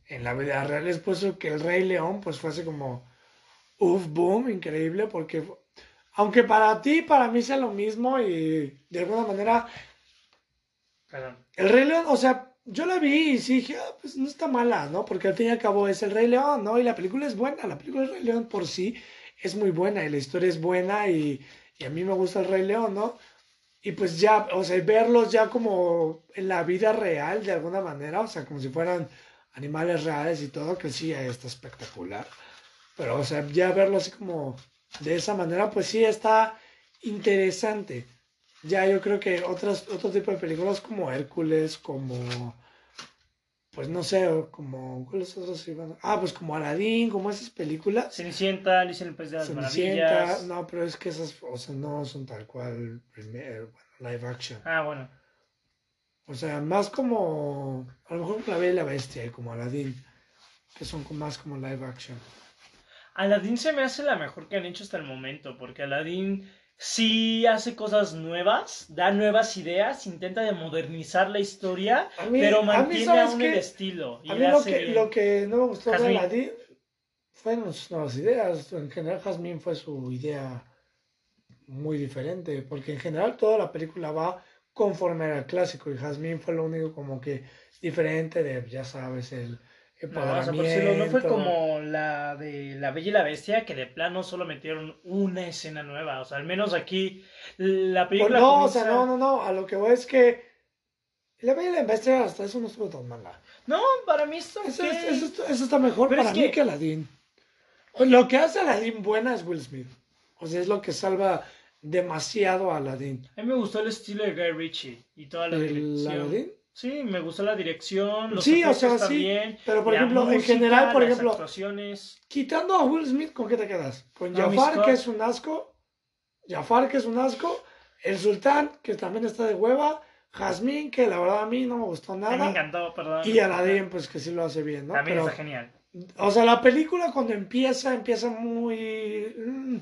en la vida real. Es por eso que el Rey León pues fue así como, uff, boom, increíble, porque aunque para ti, para mí sea lo mismo y de alguna manera... El Rey León, o sea, yo la vi y sí dije, ah, pues no está mala, ¿no? Porque al fin y al cabo es el Rey León, ¿no? Y la película es buena, la película del Rey León por sí es muy buena y la historia es buena y, y a mí me gusta el Rey León, ¿no? Y pues ya, o sea, verlos ya como en la vida real de alguna manera, o sea, como si fueran animales reales y todo, que sí, está espectacular. Pero, o sea, ya verlo así como de esa manera, pues sí está interesante. Ya yo creo que otras, otro tipo de películas como Hércules, como, pues no sé, como, ¿cuáles otros iban? Ah, pues como Aladdin, como esas películas. Cenicienta, Alicia en el País de las Cenicienta, no, pero es que esas, o sea, no son tal cual, primer, bueno, live action. Ah, bueno. O sea, más como, a lo mejor La Bella y la Bestia, como Aladdin, que son más como live action. Aladdin se me hace la mejor que han hecho hasta el momento, porque Aladdin sí hace cosas nuevas, da nuevas ideas, intenta de modernizar la historia, pero mantiene aún el estilo. a mí lo, que, lo que no me gustó de Aladdin fueron sus nuevas ideas. En general, Jasmine fue su idea muy diferente, porque en general toda la película va conforme al clásico y Jasmine fue lo único como que diferente de, ya sabes, el no, no fue como la de La Bella y la Bestia, que de plano solo metieron una escena nueva. O sea, al menos aquí la película. no, o sea, no, no, no. A lo que voy es que La Bella y la Bestia hasta eso no estuvo tan mala. No, para mí esto eso, eso, está mejor para mí que... Aladdin. Lo que hace Aladdin buena es Will Smith. O sea, es lo que salva demasiado a Aladdin. A mí me gustó el estilo de Guy Ritchie y toda la ¿El Aladdin? Sí, me gustó la dirección, los sí, o sea, sí, pero por ejemplo, en general, por ejemplo, quitando a Will Smith, ¿con qué te quedas? Con Jafar, que es un asco, Jafar, que es un asco, el Sultán, que también está de hueva, Jazmín, que la verdad a mí no me gustó nada. me encantó, perdón. Y Aladdin, pues que sí lo hace bien, ¿no? También está genial. O sea, la película cuando empieza, empieza muy...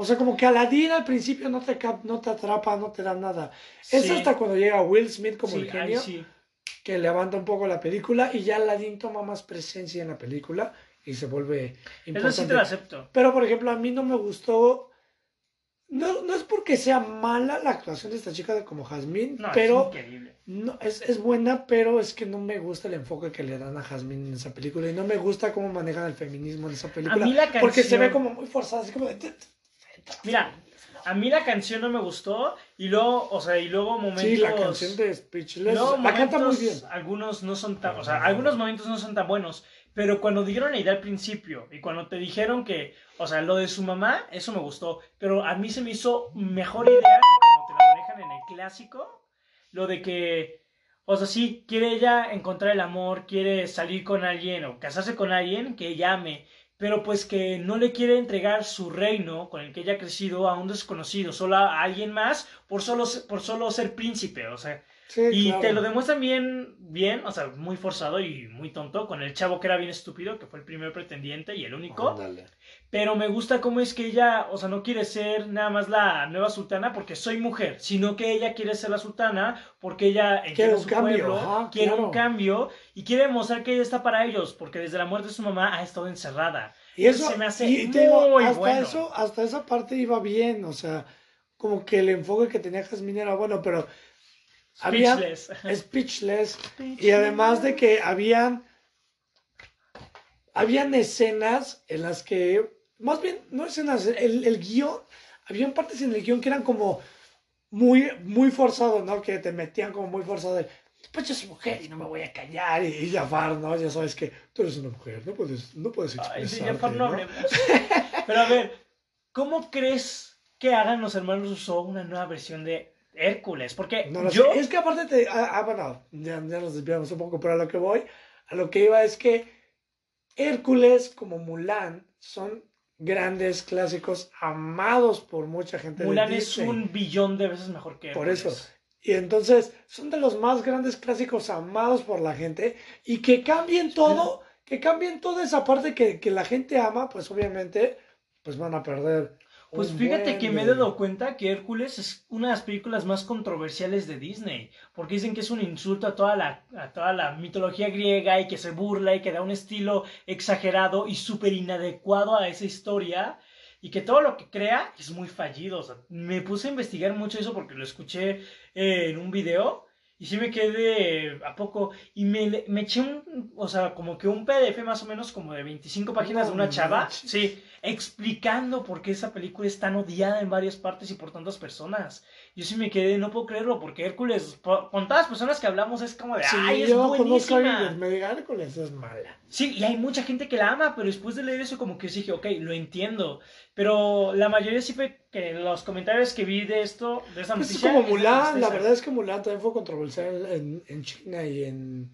O sea, como que Aladdin al principio no te, no te atrapa, no te da nada. Es hasta cuando llega Will Smith como el genio que levanta un poco la película y ya Aladdin toma más presencia en la película y se vuelve importante. Eso sí te lo acepto. Pero, por ejemplo, a mí no me gustó... No, no es porque sea mala la actuación de esta chica como Jasmine, pero... Es increíble. No, es, es, buena, pero es que no me gusta el enfoque que le dan a Jasmine en esa película y no me gusta cómo manejan el feminismo en esa película. A mí la canción... Porque se ve como muy forzada, así como de... Mira, a mí la canción no me gustó y luego, o sea, y luego momentos... Sí, la canción de Speechless, la canta muy bien. Algunos no son tan, o sea, algunos momentos no son tan buenos, pero cuando dieron la idea al principio y cuando te dijeron que, o sea, lo de su mamá, eso me gustó, pero a mí se me hizo mejor idea que como te la manejan en el clásico, lo de que, o sea, sí, quiere ella encontrar el amor, quiere salir con alguien o casarse con alguien que llame pero pues que no le quiere entregar su reino con el que ella ha crecido a un desconocido, solo a alguien más por solo, por solo ser príncipe, o sea, y te lo demuestran bien, bien, o sea, muy forzado y muy tonto, con el chavo que era bien estúpido, que fue el primer pretendiente y el único. Pero me gusta cómo es que ella, o sea, no quiere ser nada más la nueva sultana porque soy mujer, sino que ella quiere ser la sultana porque ella quiere un cambio, quiere un cambio y quiere demostrar que ella está para ellos, porque desde la muerte de su mamá ha estado encerrada. Y eso se me hace muy hasta eso, hasta esa parte iba bien, o sea, como que el enfoque que tenía Jasmine era bueno, pero Speechless. Había, speechless. Y además de que habían, habían escenas en las que, más bien, no escenas, el, el guion, habían partes en el guion que eran como muy, muy forzados, ¿no? Que te metían como muy forzado. Pues yo soy mujer y no me voy a callar. Y, y Jafar, ¿no? Ya sabes que tú eres una mujer, no puedes, no puedes expresarte. no, Pero a ver, ¿cómo crees que hagan los hermanos Rousseau una nueva versión de Hércules, porque yo... Es que aparte te... Ah, ah, bueno, ya, ya, nos desviamos un poco, pero a lo que voy, a lo que iba es que Hércules como Mulan son grandes clásicos amados por mucha gente. Mulan es un billón de veces mejor que. Por eso. Y entonces son de los más grandes clásicos amados por la gente y que cambien todo, que cambien toda esa parte que, que la gente ama, pues obviamente pues van a perder pues fíjate que me he dado cuenta que Hércules es una de las películas más controversiales de Disney, porque dicen que es un insulto a toda la, a toda la mitología griega y que se burla y que da un estilo exagerado y súper inadecuado a esa historia y que todo lo que crea es muy fallido. O sea, me puse a investigar mucho eso porque lo escuché eh, en un video y sí me quedé a poco y me, me eché un, o sea, como que un PDF más o menos como de 25 páginas de una chava. Sí, explicando por qué esa película es tan odiada en varias partes y por tantas personas. Yo sí me quedé, no puedo creerlo, porque Hércules, con todas las personas que hablamos, es como de, ay, es buenísima. me diga Hércules es mala. Sí, y hay mucha gente que la ama, pero después de leer eso como que dije, ok, lo entiendo. Pero la mayoría sí fue que los comentarios que vi de esto, de esa pues Es como Mulan, la verdad es que Mulan también fue controversial en, en China y en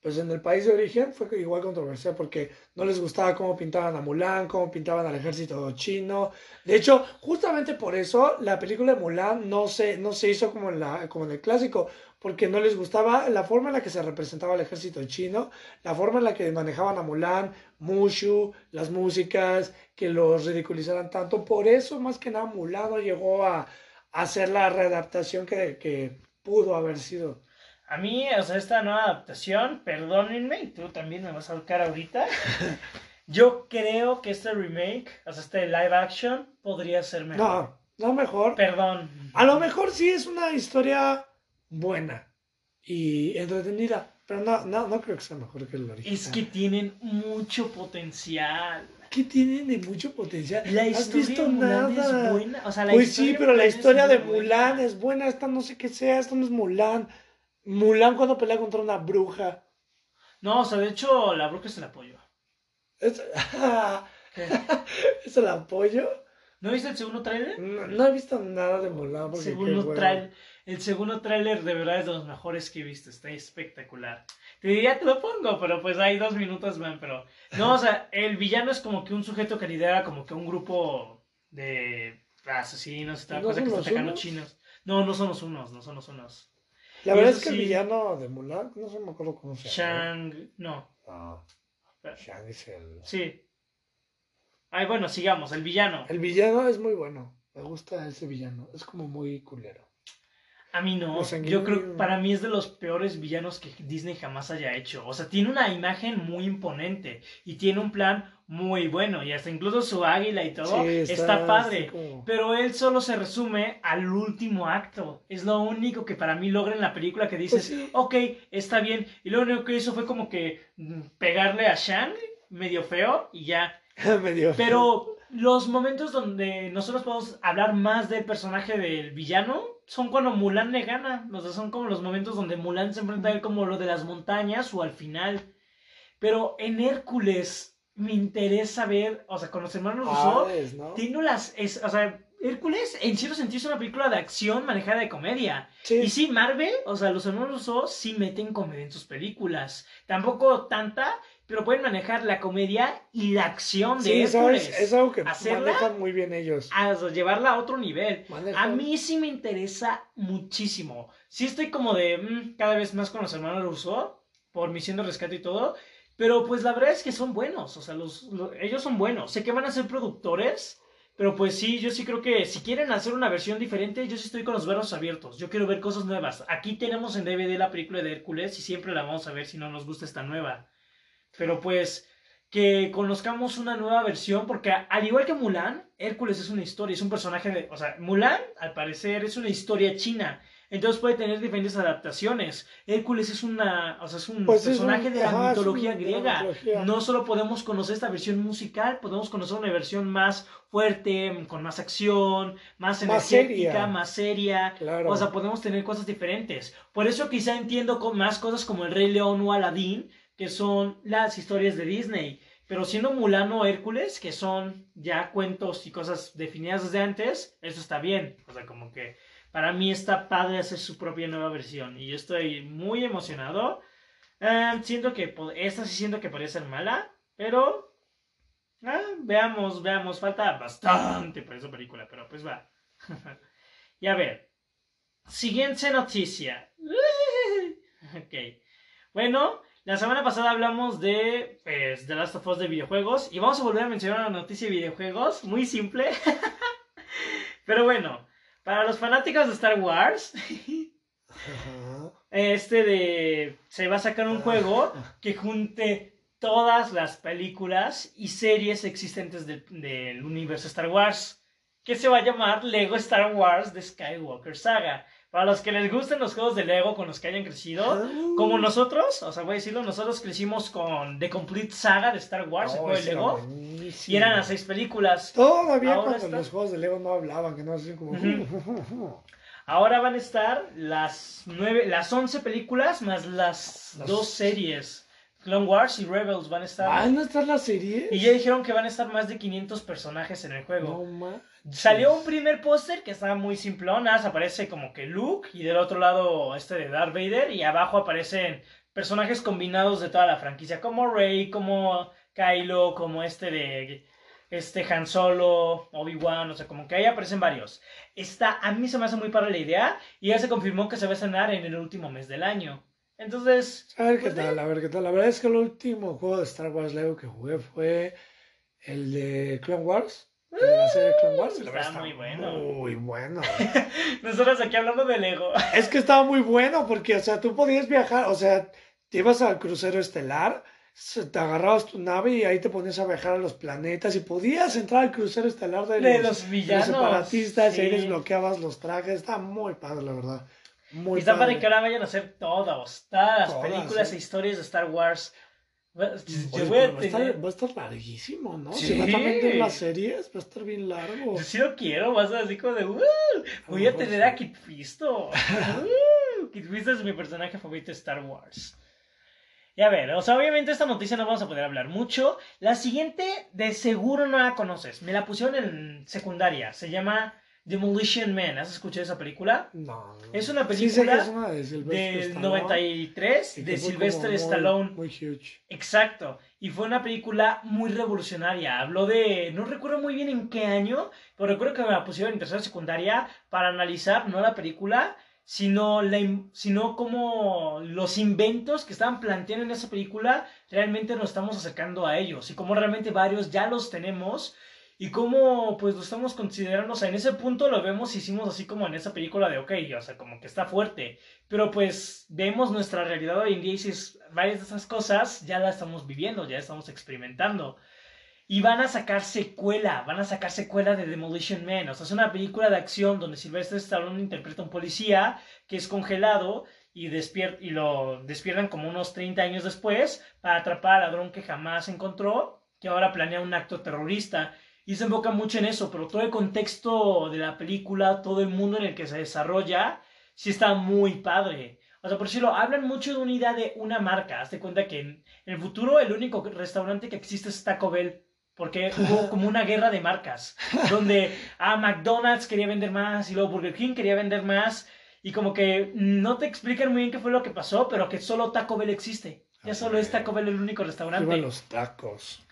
pues en el país de origen fue igual controversial porque no les gustaba cómo pintaban a Mulan, cómo pintaban al ejército chino. De hecho, justamente por eso la película de Mulan no se, no se hizo como en, la, como en el clásico, porque no les gustaba la forma en la que se representaba el ejército chino, la forma en la que manejaban a Mulan, Mushu, las músicas, que los ridiculizaran tanto. Por eso, más que nada, Mulan no llegó a, hacer la readaptación que, que pudo haber sido. A mí, o sea, esta nueva adaptación, perdónenme, y tú también me vas a buscar ahorita. Yo creo que este remake, o sea, este live action, podría ser mejor. No, no mejor. Perdón. A lo mejor sí es una historia buena y entretenida, pero no, no, no creo que sea mejor que el original. Es que tienen mucho potencial. ¿Qué tienen de mucho potencial? La ¿Has visto nada? Es buena. O sea, la pues sí, pero la historia de Mulan es buena. Esta no sé qué sea, esta no es Mulan. Mulan cuando pelea contra una bruja. No, o sea, de hecho, la bruja es el apoyo. ¿Es, ¿Es el apoyo? ¿No viste el segundo tráiler? No, he visto nada de Mulan. Porque segundo el segundo tráiler de verdad es de los mejores que he visto. Está espectacular. Te diría, te lo pongo, pero pues hay dos minutos, man. Pero no, o sea, el villano es como que un sujeto que lidera como que un grupo de asesinos y tal, cosa que están atacando chinos. No, no son los unos, no son los unos. La verdad es que el villano de Mulan, no sé, me acuerdo cómo se llama. Shang, no. Ah, Shang es el. Sí. Ay, bueno, sigamos, el villano. El villano es muy bueno. Me gusta ese villano. Es como muy culero. A mí no. Yo creo que para mí es de los peores villanos que Disney jamás haya hecho. O sea, tiene una imagen muy imponente y tiene un plan muy bueno. Y hasta incluso su águila y todo está, padre. Pero él solo se resume al último acto. Es lo único que para mí logra en la película que dices, pues ok, está bien. Y lo único que hizo fue como que mm, pegarle a Shang, medio feo, y ya. medio Pero los momentos donde nosotros podemos hablar más del personaje del villano son cuando Mulan le gana. O sea, son como los momentos donde Mulan se enfrenta a él como lo de las montañas o al final. Pero en Hércules me interesa ver, o sea, con los hermanos Rousseau, tiene las, o sea, Hércules en cierto sentido es una película de acción manejada de comedia. Y sí, Marvel, o sea, los hermanos Rousseau sí meten comedia en sus películas. Tampoco tanta, pero pueden manejar la comedia y la acción de sí, ¿sabes? Es algo que manejan muy bien ellos. A llevarla a otro nivel. A mí sí me interesa muchísimo. Sí estoy como de mm, cada vez más con los hermanos Rousseau, por misión de rescate y todo. Pero pues la verdad es que son buenos. O sea, los, ellos son buenos. Sé que van a ser productores. Pero pues sí, yo sí creo que si quieren hacer una versión diferente, yo sí estoy con los brazos abiertos. Yo quiero ver cosas nuevas. Aquí tenemos en DVD la película de Hércules y siempre la vamos a ver si no nos gusta esta nueva. Pero pues que conozcamos una nueva versión, porque al igual que Mulan, Hércules es una historia, es un personaje de... O sea, Mulan, al parecer, es una historia china. Entonces puede tener diferentes adaptaciones. Hércules es una, o sea, es un pues personaje de la mitología griega. No solo podemos conocer esta versión musical, podemos conocer una versión más fuerte, con más acción, más, energética, más seria. O sea, podemos tener cosas diferentes. Por eso quizá entiendo con más cosas como el Rey León o Aladdin, que son las historias de Disney. Pero siendo Mulan o Hércules, que son ya cuentos y cosas definidas desde antes, eso está bien. O sea, como que para mí está padre hacer su propia nueva versión. Y yo estoy muy emocionado. Eh, siento que esta sí siento que podría ser mala, pero ah, veamos, veamos. Falta bastante para esa película, pero pues va. y a ver, siguiente noticia. ok. Bueno, la semana pasada hablamos de pues, The Last of Us de videojuegos y vamos a volver a mencionar una noticia de videojuegos, muy simple. Pero bueno, para los fanáticos de Star Wars, este de se va a sacar un juego que junte todas las películas y series existentes del universo Star Wars. que se va a llamar Lego Star Wars The Skywalker Saga. Para los que les gusten los juegos de Lego con los que hayan crecido, Ah. como nosotros, o sea, voy a decirlo, nosotros crecimos con The Complete Saga de Star Wars, el No, juego de Lego, buenísimo. y eran las seis películas. Todavía Ahora cuando está- los juegos de Lego no hablaban, que no hacían como... Ahora van a estar las nueve, las 11 películas más las Las- dos series. Clone Wars y Rebels van a estar. ¿Van a estar las series? Y ya dijeron que van a estar más de 500 personajes en el juego. No manches. Salió un primer póster que estaba muy más aparece como que Luke y del otro lado este de Darth Vader y abajo aparecen personajes combinados de toda la franquicia, como Rey, como Kylo, como este de este Han Solo, Obi-Wan, o sea, como que ahí aparecen varios. Está, a mí se me hace muy para la idea y ya se confirmó que se va a estrenar en el último mes del año. Entonces, A ver qué Pues, tal, a ver qué tal. La verdad es que el último juego de Star Wars Lego que jugué fue el de Clone Wars. La serie Clone Wars. Está muy bueno. Muy bueno. nosotros aquí hablando de Lego. es que estaba muy bueno porque, o sea, tú podías viajar, o sea, te ibas al crucero estelar, te agarrabas tu nave y ahí te ponías a viajar a los planetas y podías entrar al crucero estelar de, De los, los de villanos, los separatistas y ahí sí. desbloqueadas los trajes. Está muy padre, la verdad. Muy Y está padre. para que ahora vayan a hacer todas, todas las Todas, películas sí. e historias de Star Wars. Yo Oye, voy a pero va, a estar, va a estar larguísimo, ¿no? Sí. Si van a vender las series, va a estar bien largo. Yo sí lo quiero, vas a así como de, "Uh, voy a tener sí. a Kit Fisto. Uh, Kit Fisto es mi personaje favorito de Star Wars. Y a ver, o sea, obviamente esta noticia no vamos a poder hablar mucho. La siguiente, de seguro no la conoces. Me la pusieron en secundaria. Se llama Demolition Man. ¿Has escuchado esa película? No. Es una Sí película es una de Sylvester Del Stallone, 93 y que de Sylvester muy- Stallone. Muy huge. Exacto. Y fue una película muy revolucionaria. Habló de. No recuerdo muy bien en qué año, pero recuerdo que me la pusieron en tercera secundaria para analizar no la película, sino, la, in- sino como los inventos que estaban planteando en esa película realmente nos estamos acercando a ellos. Y como realmente varios ya los tenemos. Y cómo pues lo estamos considerando, o sea, en ese punto lo vemos, hicimos así como en esa película de, ok, o sea, como que está fuerte. Pero pues vemos nuestra realidad hoy en día y dices, varias de esas cosas ya las estamos viviendo, ya estamos experimentando. Y van a sacar secuela, van a sacar secuela de Demolition Man. O sea, es una película de acción donde Sylvester Stallone interpreta a un policía que es congelado y, despier y lo despiertan como unos 30 años después para atrapar al ladrón que jamás encontró, que ahora planea un acto terrorista. Y se enfoca mucho en eso, pero todo el contexto de la película, todo el mundo en el que se desarrolla, sí está muy padre. O sea, por decirlo, hablan mucho de una idea de una marca. Hazte cuenta que en el futuro el único restaurante que existe es Taco Bell. Porque hubo como una guerra de marcas. Donde a McDonald's quería vender más y luego Burger King quería vender más. Y como que no te explican muy bien qué fue lo que pasó, pero que solo Taco Bell existe. Ya solo es Taco Bell el único restaurante. Los tacos.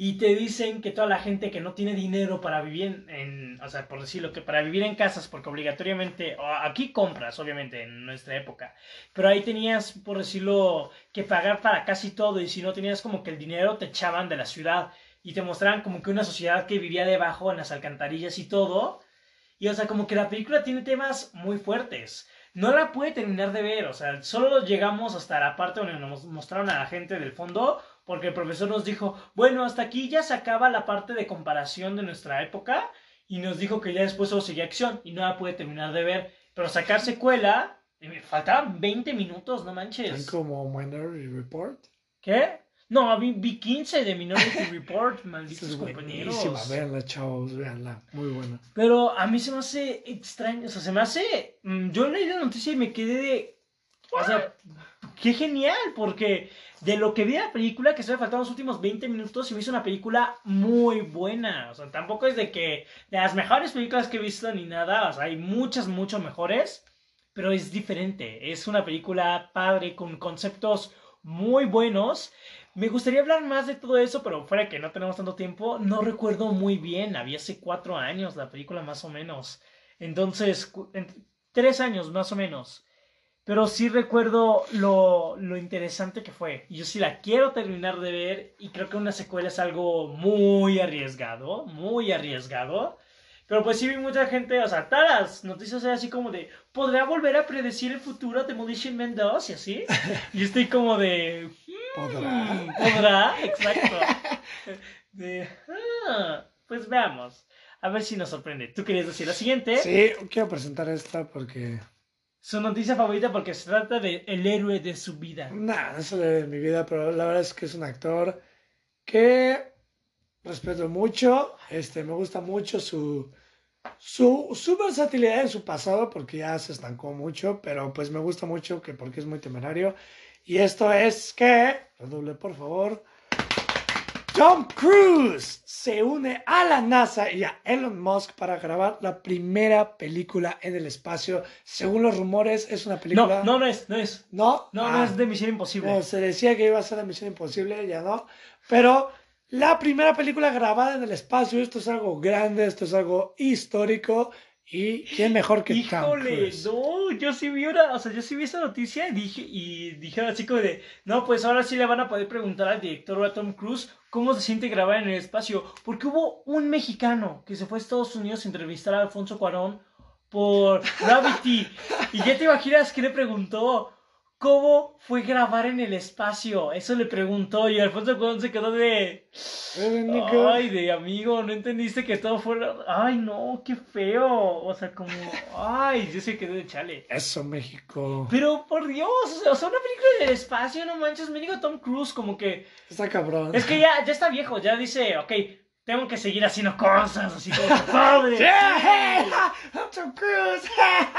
Y te dicen que toda la gente que no tiene dinero para vivir en, o sea, por decirlo, que para vivir en casas, porque obligatoriamente, aquí compras, obviamente, en nuestra época, pero ahí tenías, por decirlo, que pagar para casi todo, y si no tenías como que el dinero, te echaban de la ciudad, y te mostraban como que una sociedad que vivía debajo en las alcantarillas y todo, y o sea, como que la película tiene temas muy fuertes. No la pude terminar de ver, o sea, solo llegamos hasta la parte donde nos mostraron a la gente del fondo, porque el profesor nos dijo, bueno, hasta aquí ya se acaba la parte de comparación de nuestra época, y nos dijo que ya después solo seguía acción, y no la pude terminar de ver. Pero sacar secuela, me faltaban 20 minutos, no manches. como Minority Report. ¿Qué? No, vi, vi 15 de Minority Report, malditos es compañeros. Véanla, chavos, véanla. Muy buena. Pero a mí se me hace extraño, o sea, se me hace... mm, Yo leí la noticia y me quedé de... O sea, qué genial, porque de lo que vi de la película, que se me faltaron los últimos 20 minutos, y me hizo una película muy buena. O sea, tampoco es de que de las mejores películas que he visto ni nada, o sea, hay muchas, mucho mejores, pero es diferente. Es una película padre, con conceptos muy buenos. Me gustaría hablar más de todo eso, pero fuera que no tenemos tanto tiempo, no recuerdo muy bien. Había hace cuatro años la película más o menos. Entonces, tres años más o menos. Pero sí recuerdo lo, lo interesante que fue. Y Yo sí la quiero terminar de ver y creo que una secuela es algo muy arriesgado, muy arriesgado. Pero pues sí vi mucha gente, o sea, todas las noticias eran así como de, ¿podrá volver a predecir el futuro de Demolition Man 2? Y así. Y estoy como de, ¿Podrá? Mm, ¿Podrá? Exacto. De, ah, pues veamos. A ver si nos sorprende. ¿Tú querías decir la siguiente? Sí, quiero presentar esta porque... Su noticia favorita porque se trata de el héroe de su vida. Nah, no es el héroe de mi vida, pero la verdad es que es un actor que respeto mucho. Este, me gusta mucho su, su, su versatilidad en su pasado porque ya se estancó mucho, pero pues me gusta mucho que porque es muy temerario. Y esto es que, redoble por favor, Tom Cruise se une a la NASA y a Elon Musk para grabar la primera película en el espacio. Según los rumores, es una película. No, no, no es, no es. ¿No? No, no Ah, es de Misión Imposible. no, se decía que iba a ser la Misión Imposible, ya no. Pero la primera película grabada en el espacio, esto es algo grande, esto es algo histórico. Y quién mejor que Tom Híjole, no, yo sí vi una, o sea, yo sí vi esa noticia y dije, y dijeron así como de, no, pues ahora sí le van a poder preguntar al director o a Tom Cruise cómo se siente grabar en el espacio, porque hubo un mexicano que se fue a Estados Unidos a entrevistar a Alfonso Cuarón por Gravity, y ya te imaginas que le preguntó, ¿cómo fue grabar en el espacio? Eso le preguntó, y Alfonso Cuarón se quedó de... Ay, de amigo, no entendiste que todo fuera. Ay, no, qué feo. O sea, como. Ay, yo se quedé de chale. Eso, México. Pero por Dios, o sea, una película del espacio, no manches, me digo Tom Cruise, como que. Está cabrón. Es que ya, ya está viejo, ya dice, ok, tengo que seguir haciendo cosas, así como padre. ¡Yeah! Tom Cruise.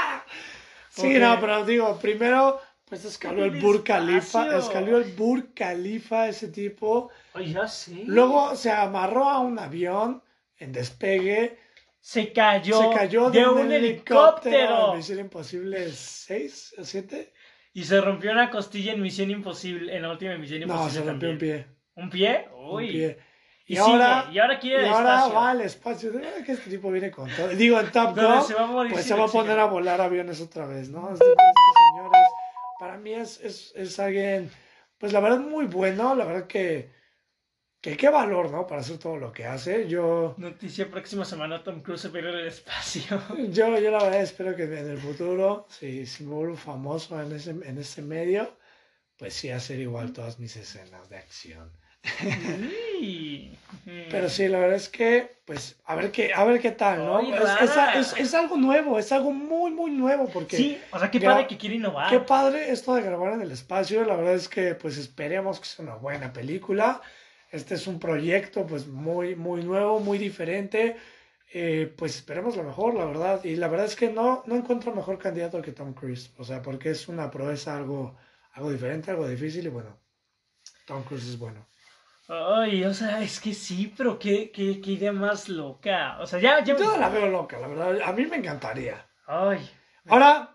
sí, no, pero digo, primero, pues escaló el Burj Khalifa, escaló el Burj Khalifa ese tipo. Ay, ya sé. Luego se amarró a un avión en despegue, se cayó, se cayó de, de, un helicóptero. Misión Imposible 6 o 7. Y se rompió una costilla en Misión Imposible, en la última Misión Imposible. No, se rompió un también. pie. ¿Un pie? Un Uy. pie. Y, Y ahora- sigue, y ahora quiere Y ahora espacio. va al espacio. Verdad que este tipo viene con todo. Digo, en Top Gun, pues se va a poner sigue. a volar aviones otra vez, ¿no? Este- estos señores, para mí es, es, es alguien, pues la verdad muy bueno, la verdad que, que qué valor, ¿no? Para hacer todo lo que hace. Yo, Noticia próxima semana, Tom Cruise se pierde el espacio. yo, yo la verdad espero que en el futuro, si, si me vuelvo famoso en ese, en ese medio, pues sí hacer igual todas mis escenas de acción. Pero sí, la verdad es que, pues, a ver qué, a ver qué tal, ¿no? Es, es- rara. es- es algo nuevo, es algo muy, muy nuevo, porque Sí, o sea, qué padre que quiere innovar. qué padre esto de grabar en el espacio. La verdad es que, pues, esperemos que sea una buena película. Este es un proyecto, pues, muy, muy nuevo, muy diferente. Eh, pues esperemos lo mejor, la verdad. Y la verdad es que no, no encuentro mejor candidato que Tom Cruise. O sea, porque es una proeza algo, algo diferente, algo difícil. Y bueno, Tom Cruise es bueno. Ay, o sea, es que sí, pero qué, qué, qué idea más loca. O sea, ya, ya. Yo la veo loca, la verdad. A mí me encantaría. Ay. Ahora,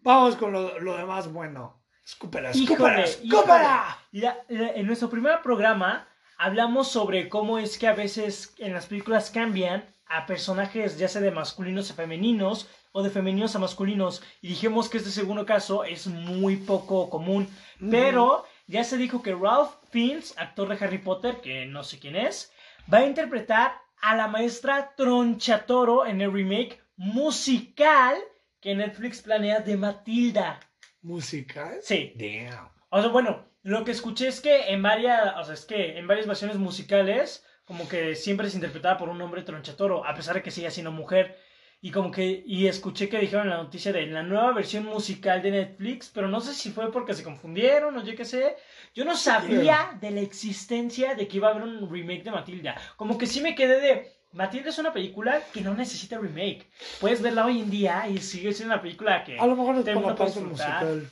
vamos con lo, lo demás bueno. Escúpela, escúpela, escúpela. La- la- en nuestro primer programa hablamos sobre cómo es que a veces en las películas cambian a personajes ya sea de masculinos a femeninos o de femeninos a masculinos y dijimos que este segundo caso es muy poco común, pero ya se dijo que Ralph Fiennes, actor de Harry Potter, que no sé quién es, va a interpretar a la maestra Tronchatoro en el remake musical que Netflix planea de Matilda. Música. ¿eh? Sí, Damn. o sea, bueno, lo que escuché es que en varias, o sea, es que en varias versiones musicales, como que siempre es interpretada por un hombre tronchatoro, a pesar de que siga siendo mujer. Y como que, y escuché que dijeron la noticia de la nueva versión musical de Netflix, pero no sé si fue porque se confundieron o yo qué sé. Yo no sabía de la existencia de que iba a haber un remake de Matilda. Como que sí me quedé de, Matilda es una película que no necesita remake. Puedes verla hoy en día y sigue siendo una película que... A lo mejor mundo puede parte musical.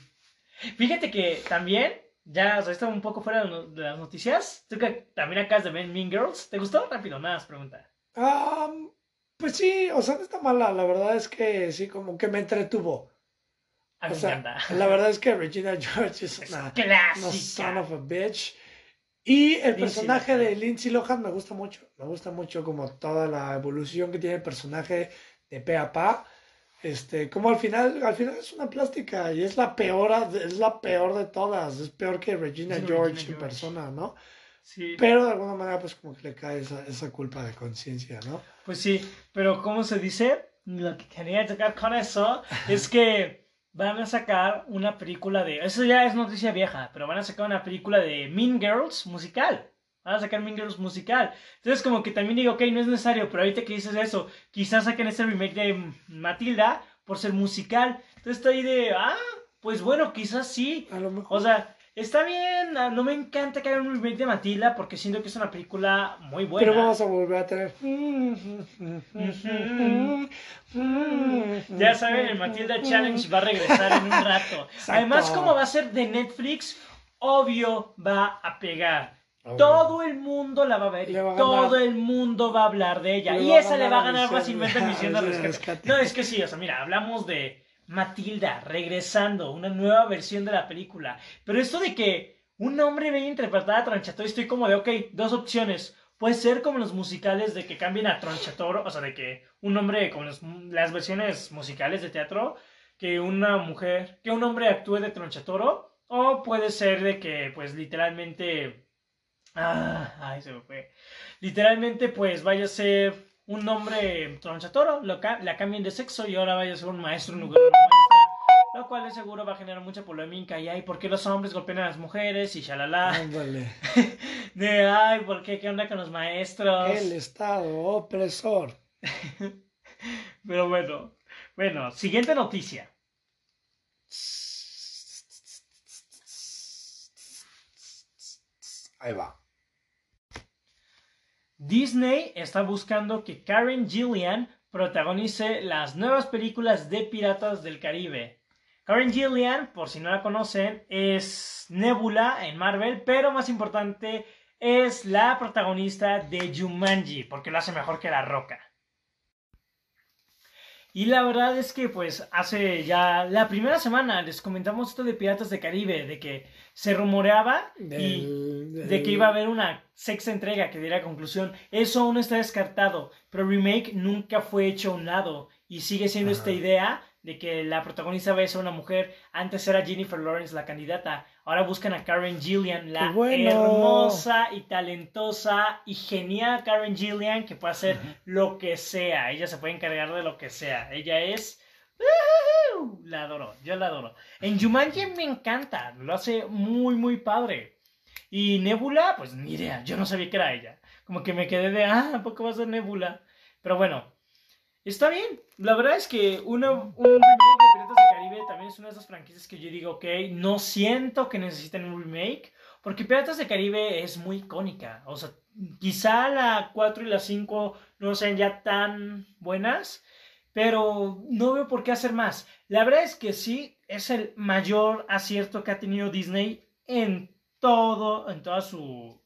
Fíjate que también, ya, o sea, está un poco fuera de las noticias. Tú que también acabas de ver Mean Girls. ¿Te gustó? Rápido, nada más pregunta. Ah, pues sí, o sea, no está mala. La verdad es que sí, como que me entretuvo. A mí O me sea, encanta. la verdad es que Regina George es Es una, son of a bitch. Y el Lindsay personaje Lohan. de Lindsay Lohan me gusta mucho. Me gusta mucho como toda la evolución que tiene el personaje de pe a pa. Este, como al final, al final es una plástica y es la peor, es la peor de todas. Es peor que Regina Es Regina George en George. persona, ¿no? Sí. Pero de alguna manera, pues como que le cae esa, esa culpa de conciencia, ¿no? Pues sí, pero ¿cómo se dice? Lo que quería llegar con eso es que van a sacar una película de... Eso ya es noticia vieja, pero van a sacar una película de Mean Girls musical. van a sacar Mean Girls musical. Entonces como que también digo, ok, no es necesario, pero ahorita que dices eso, quizás saquen ese remake de Matilda por ser musical. Entonces estoy de, ah, pues bueno, quizás sí. A lo mejor. O sea, está bien, ah, no me encanta que hagan un remake de Matilda porque siento que es una película muy buena. Pero vamos a volver a tener. Ya saben, el Matilda Challenge va a regresar en un rato. Además, como va a ser de Netflix, obvio va a pegar. Todo el mundo la va a ver y todo el mundo va a hablar de ella. y esa le va a ganar fácilmente misión de rescate. No, es que sí, o sea, mira, hablamos de Matilda regresando, una nueva versión de la película. Pero esto de que un hombre venga a interpretar a Tronchatoro, estoy como de, ok, dos opciones. Puede ser como los musicales de que cambien a Tronchatoro, o sea, de que un hombre, como las versiones musicales de teatro, que una mujer, que un hombre actúe de Tronchatoro, o puede ser de que, pues, literalmente... Ah, ay, se me fue. Literalmente, pues, vaya a ser un nombre tronchatoro, lo la cambien de sexo y ahora vaya a ser un maestro en lugar de una maestra. Lo cual de seguro va a generar mucha polémica y ay, ¿por qué los hombres golpean a las mujeres? Y shalala. de ay, ¿por qué? ¿Qué onda con los maestros? El Estado opresor. Pero bueno, bueno, siguiente noticia. Ahí va. Disney está buscando que Karen Gillian protagonice las nuevas películas de Piratas del Caribe. Karen Gillian, por si no la conocen, es Nebula en Marvel, pero más importante es la protagonista de Jumanji, porque lo hace mejor que La Roca. Y la verdad es que pues hace ya la primera semana les comentamos esto de Piratas de Caribe, de que se rumoreaba de que iba a haber una sexta entrega que diera conclusión. Eso aún está descartado, pero remake nunca fue hecho a un lado y sigue siendo esta idea de que la protagonista va a ser una mujer. Antes era Jennifer Lawrence la candidata. Ahora buscan a Karen Gillian, la hermosa y talentosa y genial Karen Gillian que puede hacer lo que sea. Ella se puede encargar de lo que sea. Ella es... La adoro, yo la adoro. En Jumanji me encanta, lo hace muy, muy padre. Y Nebula, pues ni idea, yo no sabía que era ella. Como que me quedé de, ah, ¿a poco va a ser Nebula? Pero bueno, Está bien. La verdad es que una, un remake de Piratas del Caribe también es una de esas franquicias que yo digo, ok, no siento que necesiten un remake, porque Piratas del Caribe es muy icónica. O sea, quizá la 4 y la 5 no sean ya tan buenas, pero no veo por qué hacer más. La verdad es que sí, es el mayor acierto que ha tenido Disney en todo, en toda su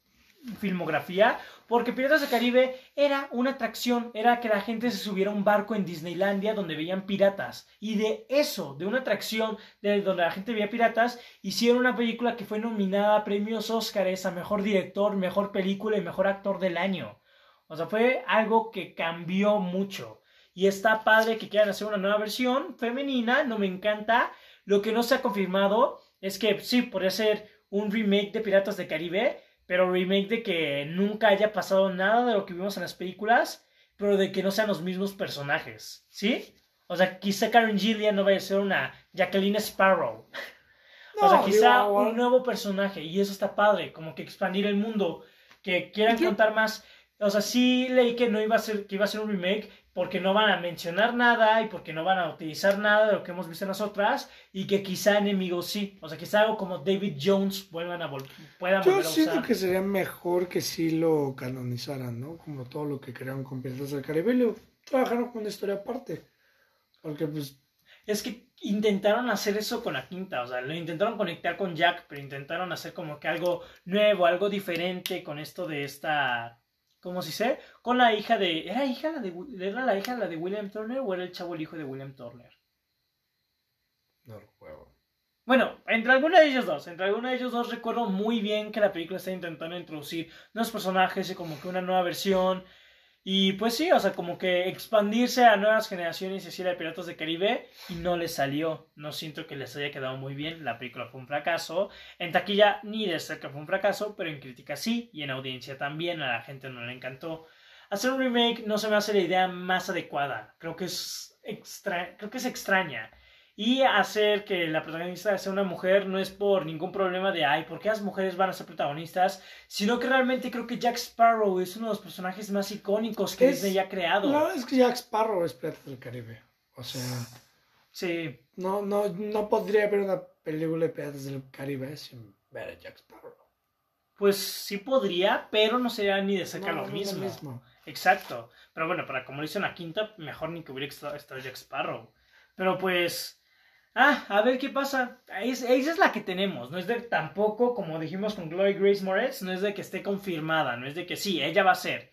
filmografía, porque Piratas del Caribe era una atracción, era que la gente se subiera a un barco en Disneylandia donde veían piratas. Y de eso, de una atracción de donde la gente veía piratas, hicieron una película que fue nominada a premios Óscares a Mejor Director, Mejor Película y Mejor Actor del Año. O sea, fue algo que cambió mucho. Y está padre que quieran hacer una nueva versión femenina, no me encanta. Lo que no se ha confirmado es que sí, podría ser un remake de Piratas del Caribe, pero remake de que nunca haya pasado nada de lo que vimos en las películas, pero de que no sean los mismos personajes, ¿sí? O sea, quizá Karen Gillian no vaya a ser una Jacqueline Sparrow. o sea, quizá un nuevo personaje, y eso está padre, como que expandir el mundo, que quieran contar más. O sea, sí leí que no iba a ser, que iba a ser un remake, porque no van a mencionar nada y porque no van a utilizar nada de lo que hemos visto en las otras y que quizá enemigos sí, o sea, quizá algo como David Jones vuelvan a puedan Yo volver a siento que sería mejor que sí lo canonizaran, ¿no? Como todo lo que crearon con Piratas del Caribe lo trabajaron con una historia aparte. Porque pues... Es que intentaron hacer eso con la quinta, o sea, lo intentaron conectar con Jack, pero intentaron hacer como que algo nuevo, algo diferente con esto de esta como si sé, con la hija de. ¿Era hija la de ¿Era la hija la de William Turner o era el chavo el hijo de William Turner? No recuerdo. Bueno, entre alguno de ellos dos, entre alguno de ellos dos recuerdo muy bien que la película está intentando introducir nuevos personajes y como que una nueva versión y pues sí, o sea, como que expandirse a nuevas generaciones y así de Piratas de Caribe y no les salió. No siento que les haya quedado muy bien. La película fue un fracaso. En taquilla ni de cerca fue un fracaso, pero en crítica sí y en audiencia también. A la gente no le encantó. Hacer un remake no se me hace la idea más adecuada. Creo que es, extra... Creo que es extraña. Y hacer que la protagonista sea una mujer no es por ningún problema de, ay, ¿por qué las mujeres van a ser protagonistas? Sino que realmente creo que Jack Sparrow es uno de los personajes más icónicos que Disney ha creado. No, es que Jack Sparrow es Piratas del Caribe. O sea... Sí. No, no, no podría haber una película de Piratas del Caribe sin ver a Jack Sparrow. Pues sí podría, pero no sería ni de cerca lo, mismo. mismo. Exacto. Pero bueno, para como lo hizo en la quinta, mejor ni que hubiera estado Jack Sparrow. Pero pues Ah, a ver qué pasa. esa es la que tenemos. No es de tampoco, como dijimos con Glory Grace Moretz, no es de que esté confirmada. No es de que sí, ella va a ser.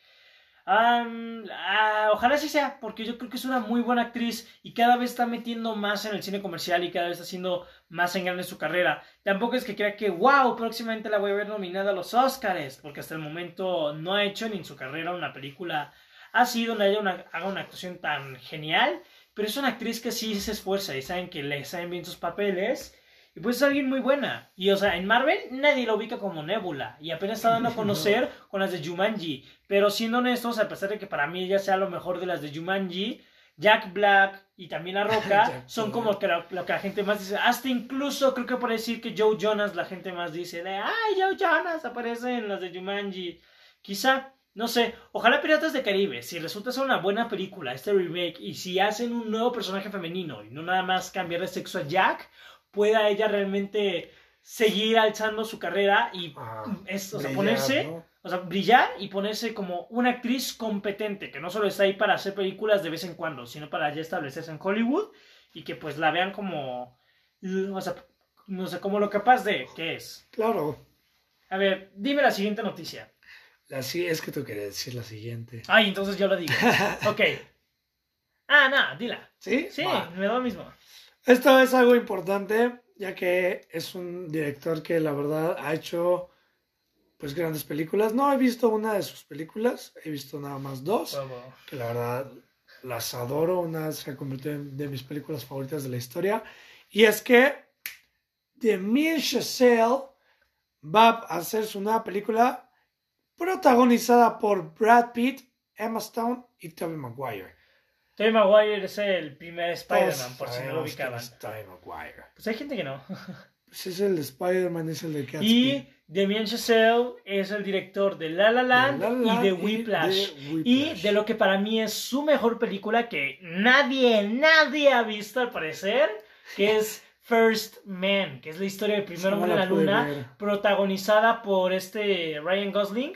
Ah, ojalá sí sea, porque yo creo que es una muy buena actriz y cada vez está metiendo más en el cine comercial y cada vez está haciendo más en grande su carrera. Tampoco es que crea que, wow, próximamente la voy a ver nominada a los Oscars, porque hasta el momento no ha hecho ni en su carrera una película así donde haya una, haga una actuación tan genial pero es una actriz que sí se esfuerza y saben que le salen bien sus papeles. Y pues es alguien muy buena. Y o sea, en Marvel nadie la ubica como Nebula. Y apenas está dando a conocer con las de Jumanji. Pero siendo honestos, a pesar de que para mí ella sea lo mejor de las de Jumanji, Jack Black y también La Roca son como que lo, que la gente más dice. Hasta incluso creo que por decir que Joe Jonas la gente más dice de, ay, Joe Jonas aparece en las de Jumanji. Quizá no sé, ojalá Piratas de Caribe, si resulta ser una buena película, este remake, y si hacen un nuevo personaje femenino y no nada más cambiar de sexo a Jack, pueda ella realmente seguir alzando su carrera y ah, o sea, ponerse, o sea, brillar y ponerse como una actriz competente, que no solo está ahí para hacer películas de vez en cuando, sino para ya establecerse en Hollywood y que pues la vean como, o sea, no sé, como lo capaz de que es. Claro. A ver, dime la siguiente noticia. La, es que tú querías decir la siguiente. Ay, entonces yo lo digo. ok. Ah, nada, dila. ¿Sí? Sí, me da lo mismo. Esto es algo importante, ya que es un director que la verdad ha hecho pues grandes películas. No he visto una de sus películas, he visto nada más dos, que la verdad las adoro. Una se ha convertido en de mis películas favoritas de la historia. Y es que Damien Chazelle va a hacer su nueva película protagonizada por Brad Pitt, Emma Stone y Tobey Maguire. Tobey Maguire es el primer Spider-Man, por si no lo ubicaban. Maguire. Pues hay gente que no. Pues es el de Spider-Man, es el de Gatsby. Y Damien Chazelle es el director de La La Land, y de Whiplash. Y de, lo que para mí es su mejor película que nadie, nadie ha visto al parecer, que es First Man, que es la historia del primer hombre en la luna, protagonizada por este Ryan Gosling.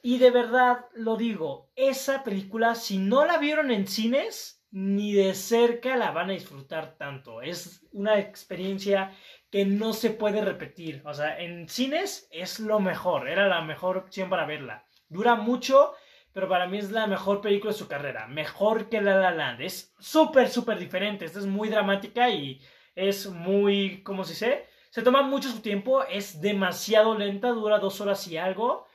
Y de verdad lo digo, esa película, si no la vieron en cines, ni de cerca la van a disfrutar tanto. Es una experiencia que no se puede repetir. O sea, en cines es lo mejor, era la mejor opción para verla. Dura mucho, pero para mí es la mejor película de su carrera. Mejor que La La Land. Es súper, súper diferente. Esta es muy dramática y es muy, ¿cómo se dice? Se toma mucho su tiempo, es demasiado lenta, dura dos horas y algo,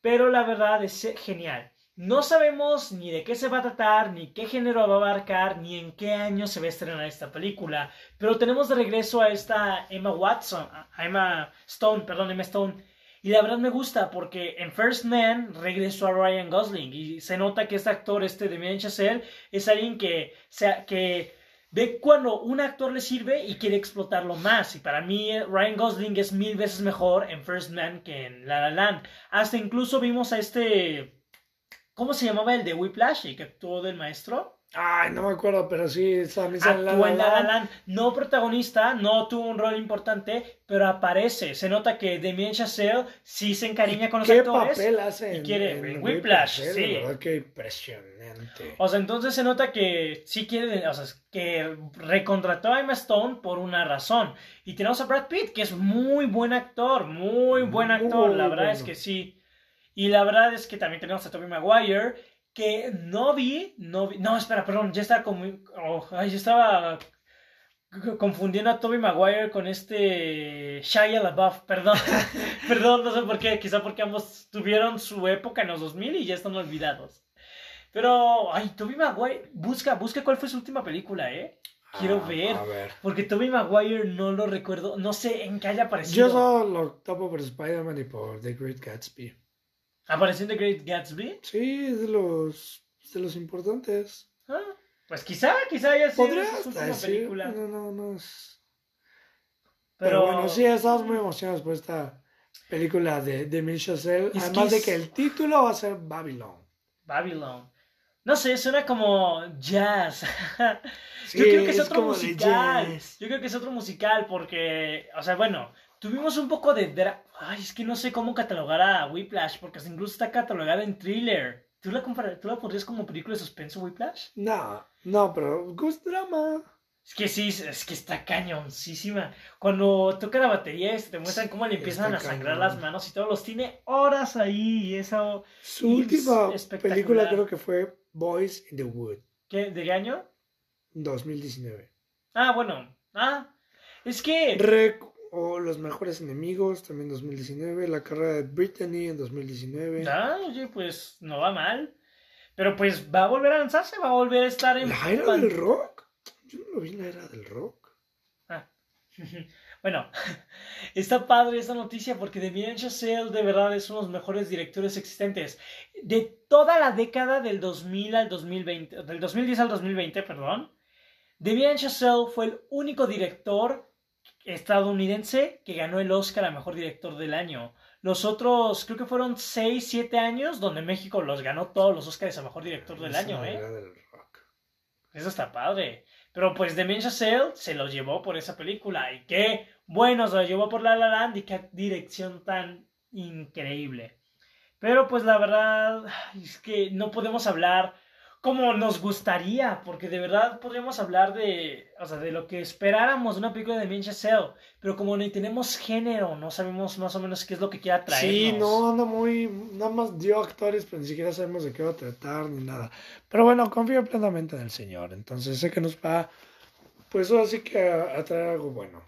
pero la verdad es genial. No sabemos ni de qué se va a tratar, ni qué género va a abarcar, ni en qué año se va a estrenar esta película, pero tenemos de regreso a esta Emma Watson, Emma Stone, perdón, Emma Stone, y la verdad me gusta porque en First Man regresó a Ryan Gosling y se nota que este actor, este de Chazelle, es alguien que, que Ve cuando un actor le sirve y quiere explotarlo más. Y para mí Ryan Gosling es mil veces mejor en First Man que en La La Land. Hasta incluso vimos a este... ¿Cómo se llamaba el de Whiplash? El que actuó del maestro. Ay, no me acuerdo, pero sí, también Actuó en La La Land. No protagonista, no tuvo un rol importante, pero aparece. Se nota que Damien Chazelle sí se encariña con los ¿Qué actores. papel hace y quiere en, Whiplash, sí. qué impresionante. O sea, entonces se nota que sí quiere, o sea, que recontrató a Emma Stone por una razón. Y tenemos a Brad Pitt, que es muy buen actor, muy buen actor, la verdad es que sí. Y la verdad es que también tenemos a Tobey Maguire que no vi, no vi, no, espera, perdón, ya estaba como, oh, ay, yo estaba confundiendo a Toby Maguire con este Shia LaBeouf, perdón, perdón, no sé por qué, quizá porque ambos tuvieron su época en los 2000 y ya están olvidados. Pero, ay, Toby Maguire, busca, busca cuál fue su última película, ¿eh? Quiero ah, ver, ver, Porque Toby Maguire no lo recuerdo. No sé en qué haya aparecido. Yo solo lo topo por Spider-Man y por The Great Gatsby. ¿Apareció en The Great Gatsby? Sí, es de los, de los importantes. Ah, Pues quizá, quizá haya sido Podría su última decir, película. no, no, no es... Pero, Pero, bueno, sí, estamos muy emocionados por esta película de, de Emile Chazelle. Además que de que el título va a ser Babylon. Babylon. No sé, suena como jazz. Sí, Yo creo que es, es otro musical. Yo creo que es otro musical porque, o sea, bueno, tuvimos un poco de... dra- Ay, es que no sé cómo catalogar a Whiplash porque incluso está catalogada en thriller. ¿Tú la, ¿Tú la pondrías como película de suspenso, Whiplash? No, no, pero Ghost Drama. Es que sí, es que está cañoncísima. Cuando toca la batería, este, te muestran cómo le empiezan a sangrar cañón. las manos y todos los tiene horas ahí y eso... Su Y última película creo que fue Boys in the Wood, ¿Qué? ¿De qué año? 2019. Ah, bueno. Ah, es que... o Los Mejores Enemigos, también 2019. La carrera de Brittany en 2019. Ah, oye, pues no va mal. Pero pues va a volver a lanzarse, va a volver a estar en... ¿La era del rock? Yo no lo vi en la era del rock. Ah. Bueno, está padre esta noticia porque Damien Chazelle de verdad es uno de los mejores directores existentes. De toda la década del 2000 al 2020, del 2010 al 2020, perdón, Damien Chazelle fue el único director estadounidense que ganó el Oscar a Mejor Director del Año. Los otros, creo que fueron 6, 7 años donde México los ganó todos los Oscars a Mejor Director del Año, ¿eh? era del rock. Eso está padre. Pero pues Damien Chazelle se lo llevó por esa película. Y qué bueno, se lo llevó por La La Land y qué dirección tan increíble. Pero pues la verdad es que no podemos hablar como nos gustaría, porque de verdad podríamos hablar de, o sea, de lo que esperáramos de una película de Damien Chazelle, pero como no tenemos género, no sabemos más o menos qué es lo que quiera traernos. Sí, no, anda muy. Nada más dio actores, pero ni siquiera sabemos de qué va a tratar ni nada. Pero bueno, confío plenamente en el Señor. Entonces sé que nos va. Pues ahora sí que a, a traer algo bueno.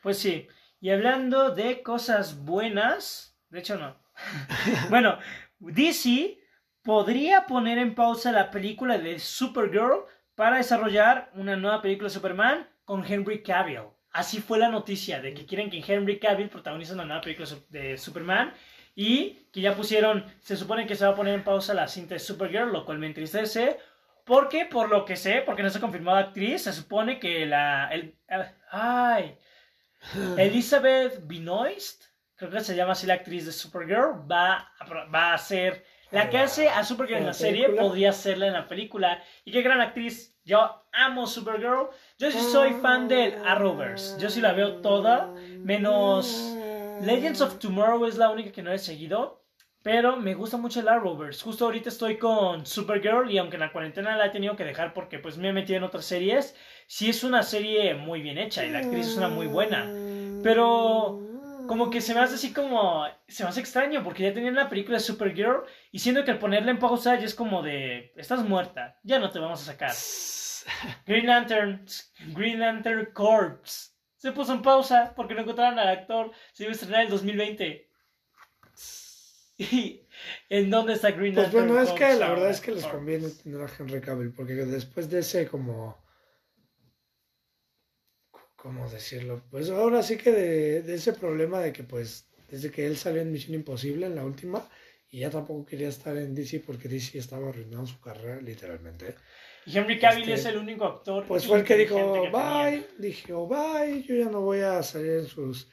Pues sí, y hablando de cosas buenas, de hecho no. bueno, DC podría poner en pausa la película de Supergirl para desarrollar una nueva película de Superman con Henry Cavill. Así fue la noticia de que quieren que Henry Cavill protagonice una nueva película de Superman y que ya pusieron, se supone que se va a poner en pausa la cinta de Supergirl, lo cual me entristece. Porque, por lo que sé, porque no se ha confirmado actriz, se supone que la... El, ay, Elizabeth Benoist, creo que se llama así la actriz de Supergirl, va a, va a ser la que hace a Supergirl en ¿En la serie, película? podría serla en la película. Y qué gran actriz. Yo amo Supergirl. Yo sí soy fan del Arrowverse. Yo sí la veo toda, menos Legends of Tomorrow es la única que no he seguido. Pero me gusta mucho el Arrowverse. Justo ahorita estoy con Supergirl y aunque en la cuarentena la he tenido que dejar porque pues me he metido en otras series, sí es una serie muy bien hecha y la actriz es una muy buena. Pero como que se me hace así como... Se me hace extraño porque ya tenían la película de Supergirl y siento que al ponerla en pausa ya es como de... Estás muerta, ya no te vamos a sacar. Green Lantern, Green Lantern Corps. Se puso en pausa porque no encontraron al actor. Se iba a estrenar en el 2020. ¿Y en dónde está Green Pues Lantern bueno, es que la verdad es que les conviene tener a Henry Cavill, porque después de ese como... ¿Cómo decirlo? Pues ahora sí que de, de ese problema de que pues desde que él salió en Misión Imposible en la última y ya tampoco quería estar en DC porque DC estaba arruinando su carrera literalmente. Y Henry Cavill Este, es el único actor. Pues fue el que dijo que bye, dije oh, bye, yo ya no voy a salir en sus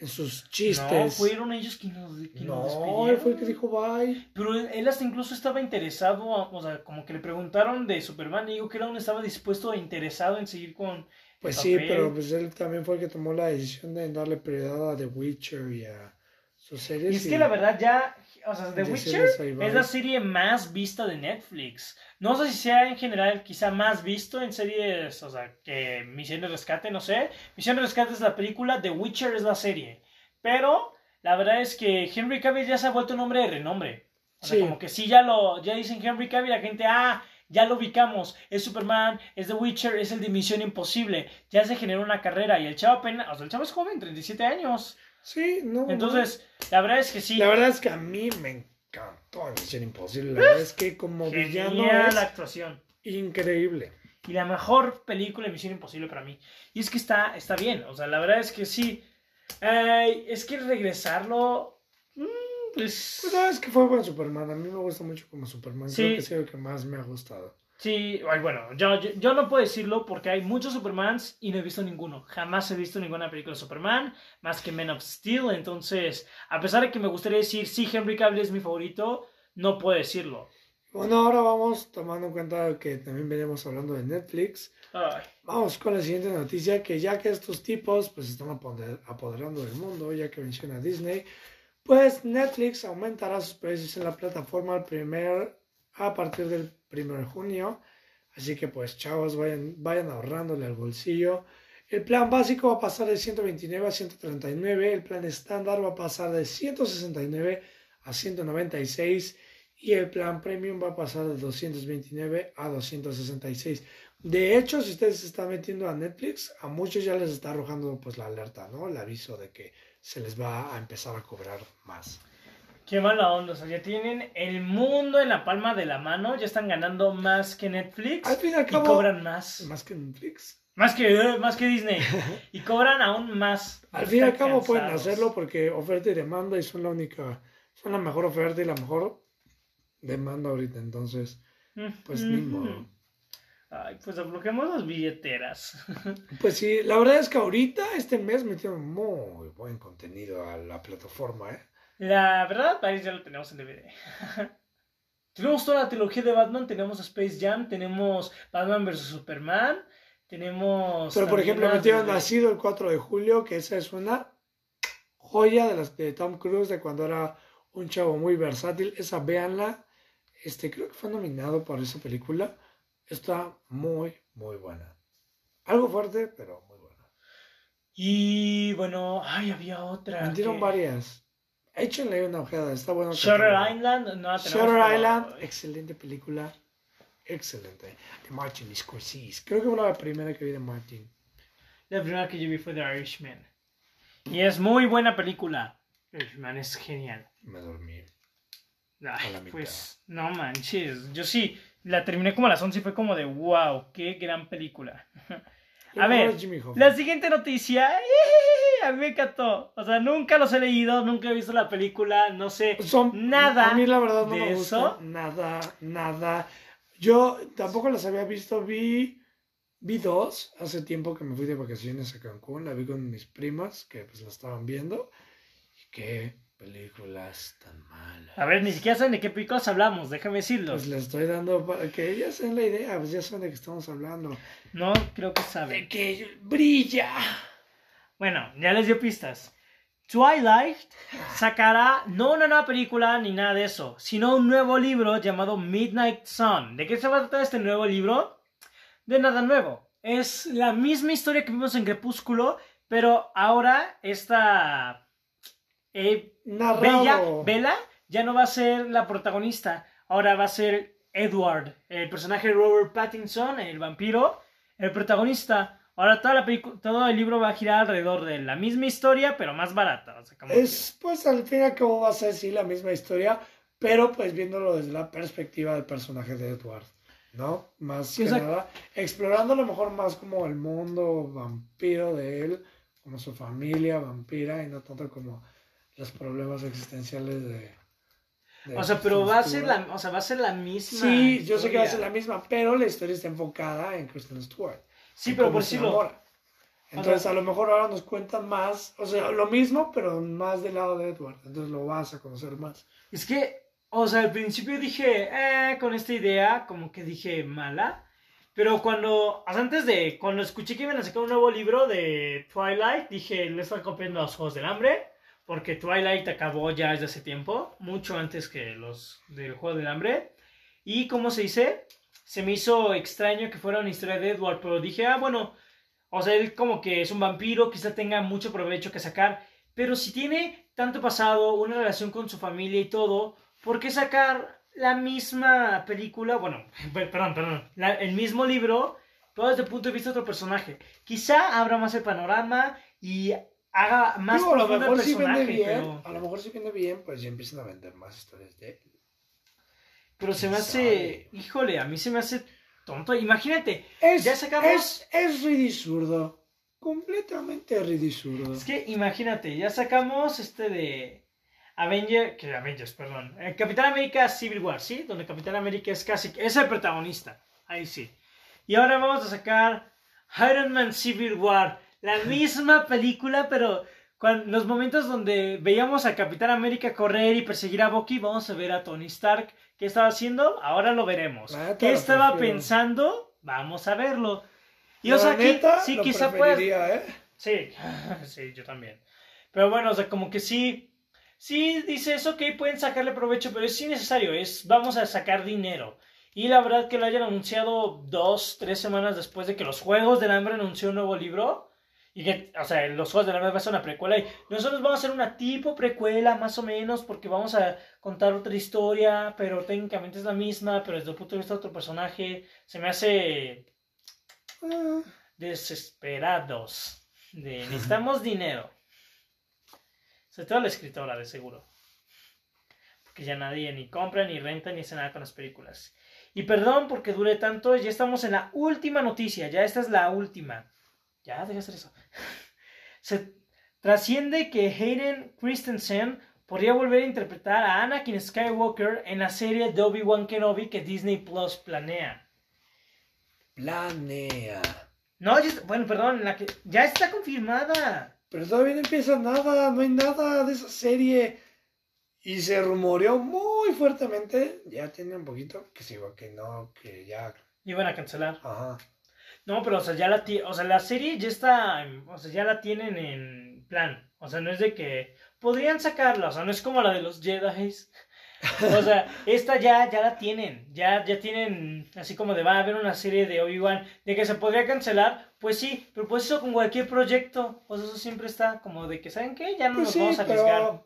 en sus chistes. No, fueron ellos quienes nos, quienes nos No, despidieron. él fue el que dijo bye. Pero él, él hasta incluso estaba interesado, o sea, como que le preguntaron de Superman y dijo que él aún estaba dispuesto e interesado en seguir con. Pues sí, pero pues él también fue el que tomó la decisión de darle prioridad a The Witcher y a sus series. Y es que la verdad ya, o sea, The Witcher es la serie más vista de Netflix. No sé si sea en general quizá más visto en series, o sea, que Misión de Rescate, no sé. Misión de Rescate es la película, The Witcher es la serie. Pero la verdad es que Henry Cavill ya se ha vuelto un hombre de renombre. O sea, Sí. como que sí ya lo, ya dicen Henry Cavill, la gente, ah, ya lo ubicamos, es Superman, es The Witcher, es el de Misión Imposible. Ya se generó una carrera y el chavo apenas, o sea, el chavo es joven, 37 años. Sí, no. Entonces, la verdad es que sí. La verdad es que a mí me encantó Misión Imposible. La verdad es que como villano Genial es la actuación. increíble. Y la mejor película de Misión Imposible para mí. Y es que está, está bien. O sea, la verdad es que sí. Ay, es que regresarlo. Pues. Pues no, es que fue buen Superman. A mí me gusta mucho como Superman. Sí. Creo que es el que más me ha gustado. Sí, bueno, yo, yo, no puedo decirlo porque hay muchos Supermans y no he visto ninguno. Jamás he visto ninguna película de Superman, más que Men of Steel. Entonces, a pesar de que me gustaría decir, sí, Henry Cavill es mi favorito, no puedo decirlo. Bueno, ahora vamos tomando en cuenta que también venimos hablando de Netflix. Vamos con la siguiente noticia, que ya que estos tipos pues están apoderando del mundo, ya que menciona Disney, pues Netflix aumentará sus precios en la plataforma al primer, a partir del 1 de junio. Así que pues chavos, vayan, vayan ahorrándole al bolsillo. El plan básico va a pasar de 129 a 139, el plan estándar va a pasar de 169 a 196 y el plan premium va a pasar de 229 a 266. De hecho, si ustedes se están metiendo a Netflix, a muchos ya les está arrojando pues la alerta, ¿no? El aviso de que se les va a empezar a cobrar más. Qué mala onda, o sea, ya tienen el mundo en la palma de la mano, ya están ganando más que Netflix al fin y, al cabo, cobran más. Más que Netflix. Más que, eh, más que Disney. y cobran aún más. Al fin y al cabo pueden hacerlo porque oferta y demanda y son la única, son la mejor oferta y la mejor demanda ahorita. Entonces, pues ni modo. Ay, pues desbloqueamos las billeteras. Pues sí, la verdad es que ahorita, este mes, metieron muy buen contenido a la plataforma, ¿eh? La verdad, ahí ya lo tenemos en DVD. tenemos toda la trilogía de Batman, tenemos Space Jam, tenemos Batman vs. Superman, tenemos... Pero por ejemplo, metieron Nacido el 4 de julio, que esa es una joya de las de Tom Cruise, de cuando era un chavo muy versátil. Esa, véanla. Este, creo que fue nominado por esa película. Está muy, muy buena. Algo fuerte, pero muy buena. Y bueno, ay, había otra. Metieron varias. Échenle una ojeada, está bueno. Shutter Island, no Shutter Island, excelente película. Excelente. De Martin Scorsese. Creo que fue la primera que vi de Martin. La primera que yo vi fue The Irishman. Y es muy buena película. Irishman es genial. Me dormí. Ay, pues no manches. Yo sí, la terminé como a las 11 y fue como de wow, qué gran película. a ver, la siguiente noticia, a mí me encantó. O sea, nunca los he leído, nunca he visto la película, no sé nada. A mí la verdad no me gusta nada, nada. Yo tampoco las había visto, vi, vi dos hace tiempo que me fui de vacaciones a Cancún, la vi con mis primas que pues la estaban viendo y que películas tan malas. A ver, ni siquiera saben de qué películas hablamos, déjame decirlo. Pues les estoy dando para que ellas sean la idea, pues ya saben de qué estamos hablando. No, creo que saben. De que brilla. Bueno, ya les dio pistas. Twilight sacará no una nueva película ni nada de eso, sino un nuevo libro llamado Midnight Sun. ¿De qué se va a tratar este nuevo libro? De nada nuevo. Es la misma historia que vimos en Crepúsculo, pero ahora esta eh, Bella, ya no va a ser la protagonista, ahora va a ser Edward, el personaje de Robert Pattinson, el vampiro, el protagonista. Ahora toda la todo el libro va a girar alrededor de la misma historia, pero más barata. es, pues al fin y al cabo va a ser sí la misma historia, pero pues viéndolo desde la perspectiva del personaje de Edward, ¿no? Más que nada, explorando a lo mejor más como el mundo vampiro de él, como su familia vampira, y no tanto como los problemas existenciales de... o sea, pero va a ser la, o sea, va a ser la misma. Sí, yo sé que va a ser la misma, pero la historia está enfocada en Kristen Stewart. Sí, pero por si lo... Entonces, a lo mejor ahora nos cuentan más, o sea, lo mismo, pero más del lado de Edward. Entonces lo vas a conocer más. Es que, o sea, al principio dije, eh, con esta idea, como que dije mala. Pero cuando, antes de, cuando escuché que iban a sacar un nuevo libro de Twilight, dije, le están copiando los Juegos del Hambre porque Twilight acabó ya desde hace tiempo, mucho antes que los del Juego del Hambre. Y como se dice, se me hizo extraño que fuera una historia de Edward, pero dije, ah, bueno, o sea, él como que es un vampiro, quizá tenga mucho provecho que sacar, pero si tiene tanto pasado, una relación con su familia y todo, ¿por qué sacar la misma película? Bueno, perdón, perdón, el mismo libro, pero desde el punto de vista de otro personaje. Quizá abra más el panorama y haga más a lo mejor si vende bien, a lo mejor si vende bien, pues ya empiezan a vender más historias de él. Pero se me hace, híjole, a mí se me hace tonto. Imagínate, es, ya sacamos... Es, es ridículo, completamente ridículo. Es que imagínate, ya sacamos este de Avenger, que Avengers, perdón, eh, Capitán América Civil War, ¿sí? Donde Capitán América es casi, es el protagonista. Ahí sí. Y ahora vamos a sacar Iron Man Civil War. La misma película, pero los momentos donde veíamos a Capitán América correr y perseguir a Bucky, vamos a ver a Tony Stark. ¿Qué estaba haciendo? Ahora lo veremos. ¿Qué estaba pensando? Vamos a verlo. Y o sea, aquí sí, quizá pues. ¿eh? Sí, sí, yo también. Pero bueno, o sea, como que sí. Sí, dice eso, que pueden sacarle provecho, pero es innecesario. Es vamos a sacar dinero. Y la verdad que lo hayan anunciado dos, tres semanas después de que los Juegos del Hambre anunció un nuevo libro. Y que, o sea, los Juegos del Hambre va a ser una precuela. Y nosotros vamos a hacer una tipo precuela, más o menos, porque vamos a contar otra historia, pero técnicamente es la misma, pero desde el punto de vista de otro personaje. Se me hace. Ah. desesperados. De necesitamos dinero. Sobre todo la escritora, de seguro. Porque ya nadie ni compra, ni renta, ni hace nada con las películas. Y perdón porque dure tanto, ya estamos en la última noticia, ya esta es la última. Ya, deja de hacer eso. Se trasciende que Hayden Christensen podría volver a interpretar a Anakin Skywalker en la serie de Obi-Wan Kenobi que Disney Plus planea. Planea. No, bueno, perdón, la que ya está confirmada. Pero todavía no empieza nada, no hay nada de esa serie. Y se rumoreó muy fuertemente, ya tiene un poquito, que sí, que no, que ya... Iban a cancelar. Ajá. No, pero o sea, ya la, o sea, la serie ya está, o sea, ya la tienen en plan. O sea, no es de que podrían sacarla, o sea, no es como la de los Jedi. O sea, esta ya, ya la tienen, ya, ya tienen, así como de va a haber una serie de Obi-Wan, de que se podría cancelar, pues sí, pero pues eso con cualquier proyecto, pues eso siempre está como de que, ¿saben qué? Ya no pues nos vamos a arriesgar.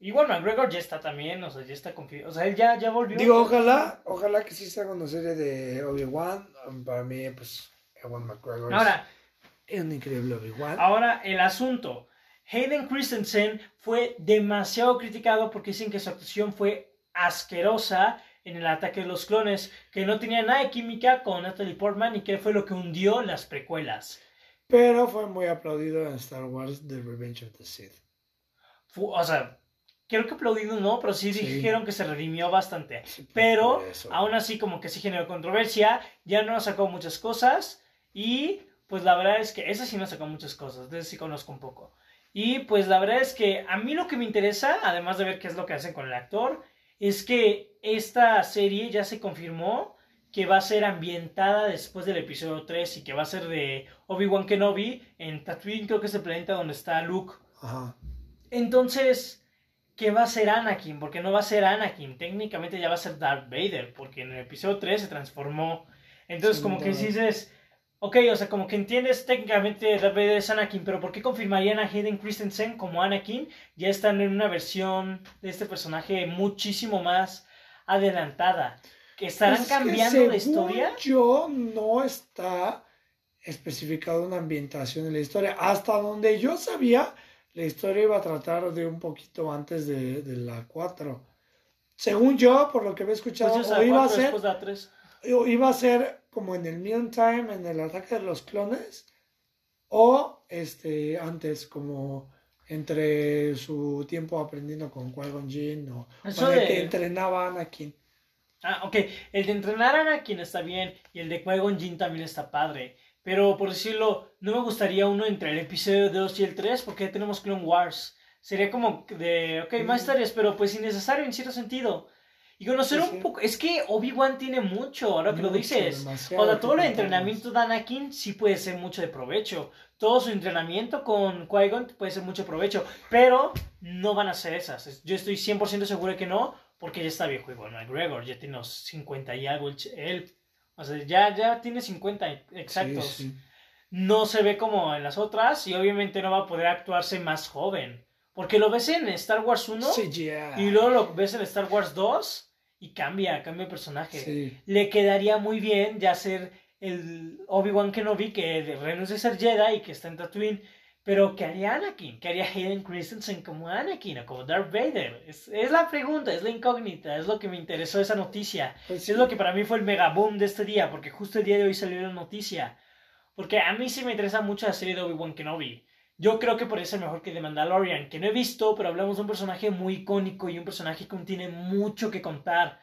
Igual McGregor ya está también, o sea, ya está confiado. O sea, él ya, ya volvió. Digo, ojalá, ojalá que sí se haga una serie de Obi-Wan. Para mí, pues, Ewan McGregor ahora, es un increíble Obi-Wan. Ahora, el asunto. Hayden Christensen fue demasiado criticado porque dicen que su actuación fue asquerosa en el ataque de los clones, que no tenía nada de química con Natalie Portman y que fue lo que hundió las precuelas. Pero fue muy aplaudido en Star Wars The Revenge of the Sith. o sea, creo que aplaudido no, pero sí, dijeron que se redimió bastante. pero aún así como que sí generó controversia, ya no sacó muchas cosas y pues la verdad es que esa sí no sacó muchas cosas, de sí conozco un poco. Y pues la verdad es que a mí lo que me interesa, además de ver qué es lo que hacen con el actor, es que esta serie ya se confirmó que va a ser ambientada después del episodio 3 y que va a ser de Obi-Wan Kenobi en Tatooine, creo que es el planeta donde está Luke. Ajá. Entonces, ¿qué va a ser Anakin? Porque no va a ser Anakin, técnicamente ya va a ser Darth Vader, porque en el episodio 3 se transformó. Entonces, como que dices, ok, o sea, como que entiendes técnicamente Darth Vader es Anakin, pero ¿por qué confirmarían a Hayden Christensen como Anakin? Ya están en una versión de este personaje muchísimo más adelantada. ¿Estarán cambiando la historia? Yo no está especificado una ambientación en la historia. Hasta donde yo sabía, la historia iba a tratar de un poquito antes de, la 4. Según yo, por lo que había escuchado, pues iba a ser. Iba a ser como en el meantime, en el ataque de los clones. O este antes, como entre su tiempo aprendiendo con Qui-Gon Jinn o, o el que entrenaba a Anakin. Ah, ok. El de entrenar a Anakin está bien y el de Qui-Gon Jinn también está padre. Pero por decirlo, no me gustaría uno entre el episodio 2 y el 3 porque ya tenemos Clone Wars. Sería como de, ok, más historias, pero pues innecesario en cierto sentido. Y conocer un poco, es que Obi-Wan tiene mucho, ahora que lo dices. O sea, todo el entrenamiento de Anakin sí puede ser mucho de provecho. Todo su entrenamiento con Qui-Gon puede ser mucho provecho. Pero no van a ser esas. Yo estoy 100% seguro que no, porque ya está viejo igual McGregor, ya tiene unos 50 y algo él. O sea, ya, ya tiene 50 exactos. No se ve como en las otras y obviamente no va a poder actuarse más joven. Porque lo ves en Star Wars 1 y luego lo ves en Star Wars 2 y cambia, cambia el personaje. Le quedaría muy bien ya ser el Obi-Wan Kenobi que renuncia a ser Jedi y que está en Tatooine pero, ¿qué haría Anakin? ¿Qué haría Hayden Christensen como Anakin o como Darth Vader? Es, la pregunta, es la incógnita, es lo que me interesó esa noticia. Pues es lo que para mí fue el mega boom de este día, porque justo el día de hoy salió la noticia. Porque a mí sí me interesa mucho la serie de Obi-Wan Kenobi. Yo creo que podría ser mejor que The Mandalorian, que no he visto, pero hablamos de un personaje muy icónico y un personaje que tiene mucho que contar.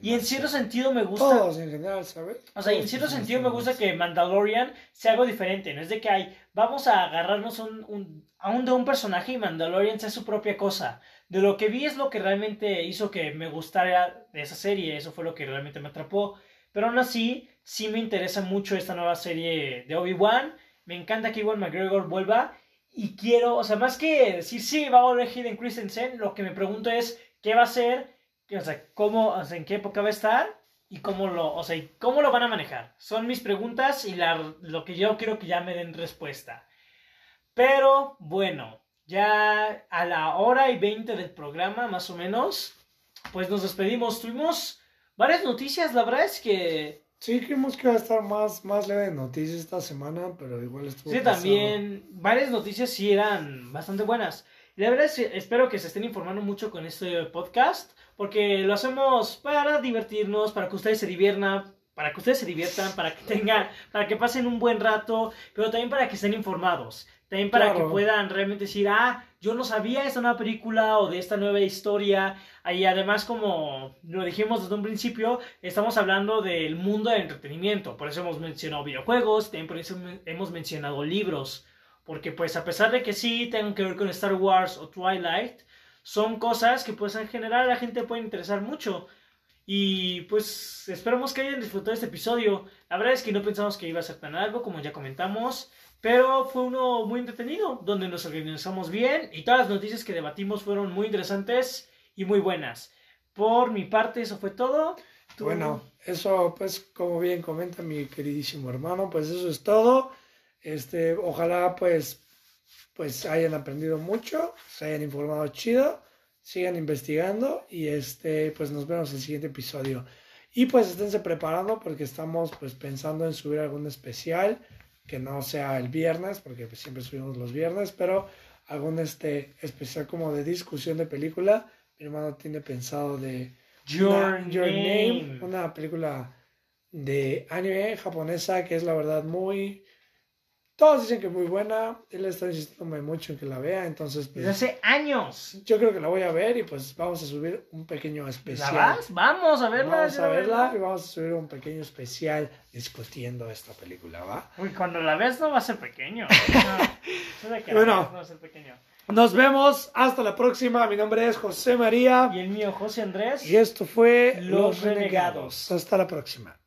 Y en cierto sentido me gusta. Todos en general, ¿sabes? O sea, en cierto sentido me gusta que Mandalorian sea algo diferente. No es de que hay, vamos a agarrarnos un, un, a un de un personaje y Mandalorian sea su propia cosa. De lo que vi es lo que realmente hizo que me gustara de esa serie. Eso fue lo que realmente me atrapó. Pero aún así, sí me interesa mucho esta nueva serie de Obi-Wan. Me encanta que Iwan McGregor vuelva. Y quiero, o sea, más que decir sí, va a volver Hayden Christensen, lo que me pregunto es qué va a ser, o sea, cómo, o sea, en qué época va a estar y cómo lo, o sea, cómo lo van a manejar. Son mis preguntas y la, lo que yo quiero que ya me den respuesta. Pero bueno, ya a la hora y veinte del programa, más o menos, pues nos despedimos. Tuvimos varias noticias, la verdad es que Sí, creemos que va a estar más, más leve de noticias esta semana, pero igual estuvo. Sí, también varias noticias sí eran bastante buenas. Y la verdad es que espero que se estén informando mucho con este podcast, porque lo hacemos para divertirnos, para que ustedes se diviertan, para que ustedes se diviertan, para que tengan, para que pasen un buen rato, pero también para que estén informados. También para que puedan realmente decir, ah, yo no sabía esta nueva película o de esta nueva historia. Y además, como lo dijimos desde un principio, estamos hablando del mundo del entretenimiento. Por eso hemos mencionado videojuegos, también por eso hemos mencionado libros. Porque pues a pesar de que sí tengan que ver con Star Wars o Twilight, son cosas que pues en general a la gente puede interesar mucho. Y pues esperamos que hayan disfrutado este episodio. La verdad es que no pensamos que iba a ser tan algo, como ya comentamos. Pero fue uno muy entretenido, donde nos organizamos bien y todas las noticias que debatimos fueron muy interesantes y muy buenas. Por mi parte, eso fue todo. Bueno, eso pues como bien comenta mi queridísimo hermano, pues eso es todo. Este, ojalá pues pues hayan aprendido mucho, se hayan informado chido, sigan investigando y este pues nos vemos en el siguiente episodio. Y pues esténse preparando porque estamos pues pensando en subir algún especial que no sea el viernes, porque pues, siempre subimos los viernes, pero algún este especial como de discusión de película. Mi hermano tiene pensado de Your, Name. una película de anime japonesa que es la verdad muy todos dicen que es muy buena. Él está insistiéndome mucho en que la vea. Entonces, pues, Desde hace años. Yo creo que la voy a ver y pues vamos a subir un pequeño especial. ¿La vas? Vamos a verla. Vamos a verla y vamos a subir un pequeño especial discutiendo esta película, ¿va? Uy, cuando la ves no va a ser pequeño. bueno, va a ser pequeño. Nos vemos hasta la próxima. Mi nombre es José María. Y el mío, José Andrés. Y esto fue Los, Renegados. Hasta la próxima.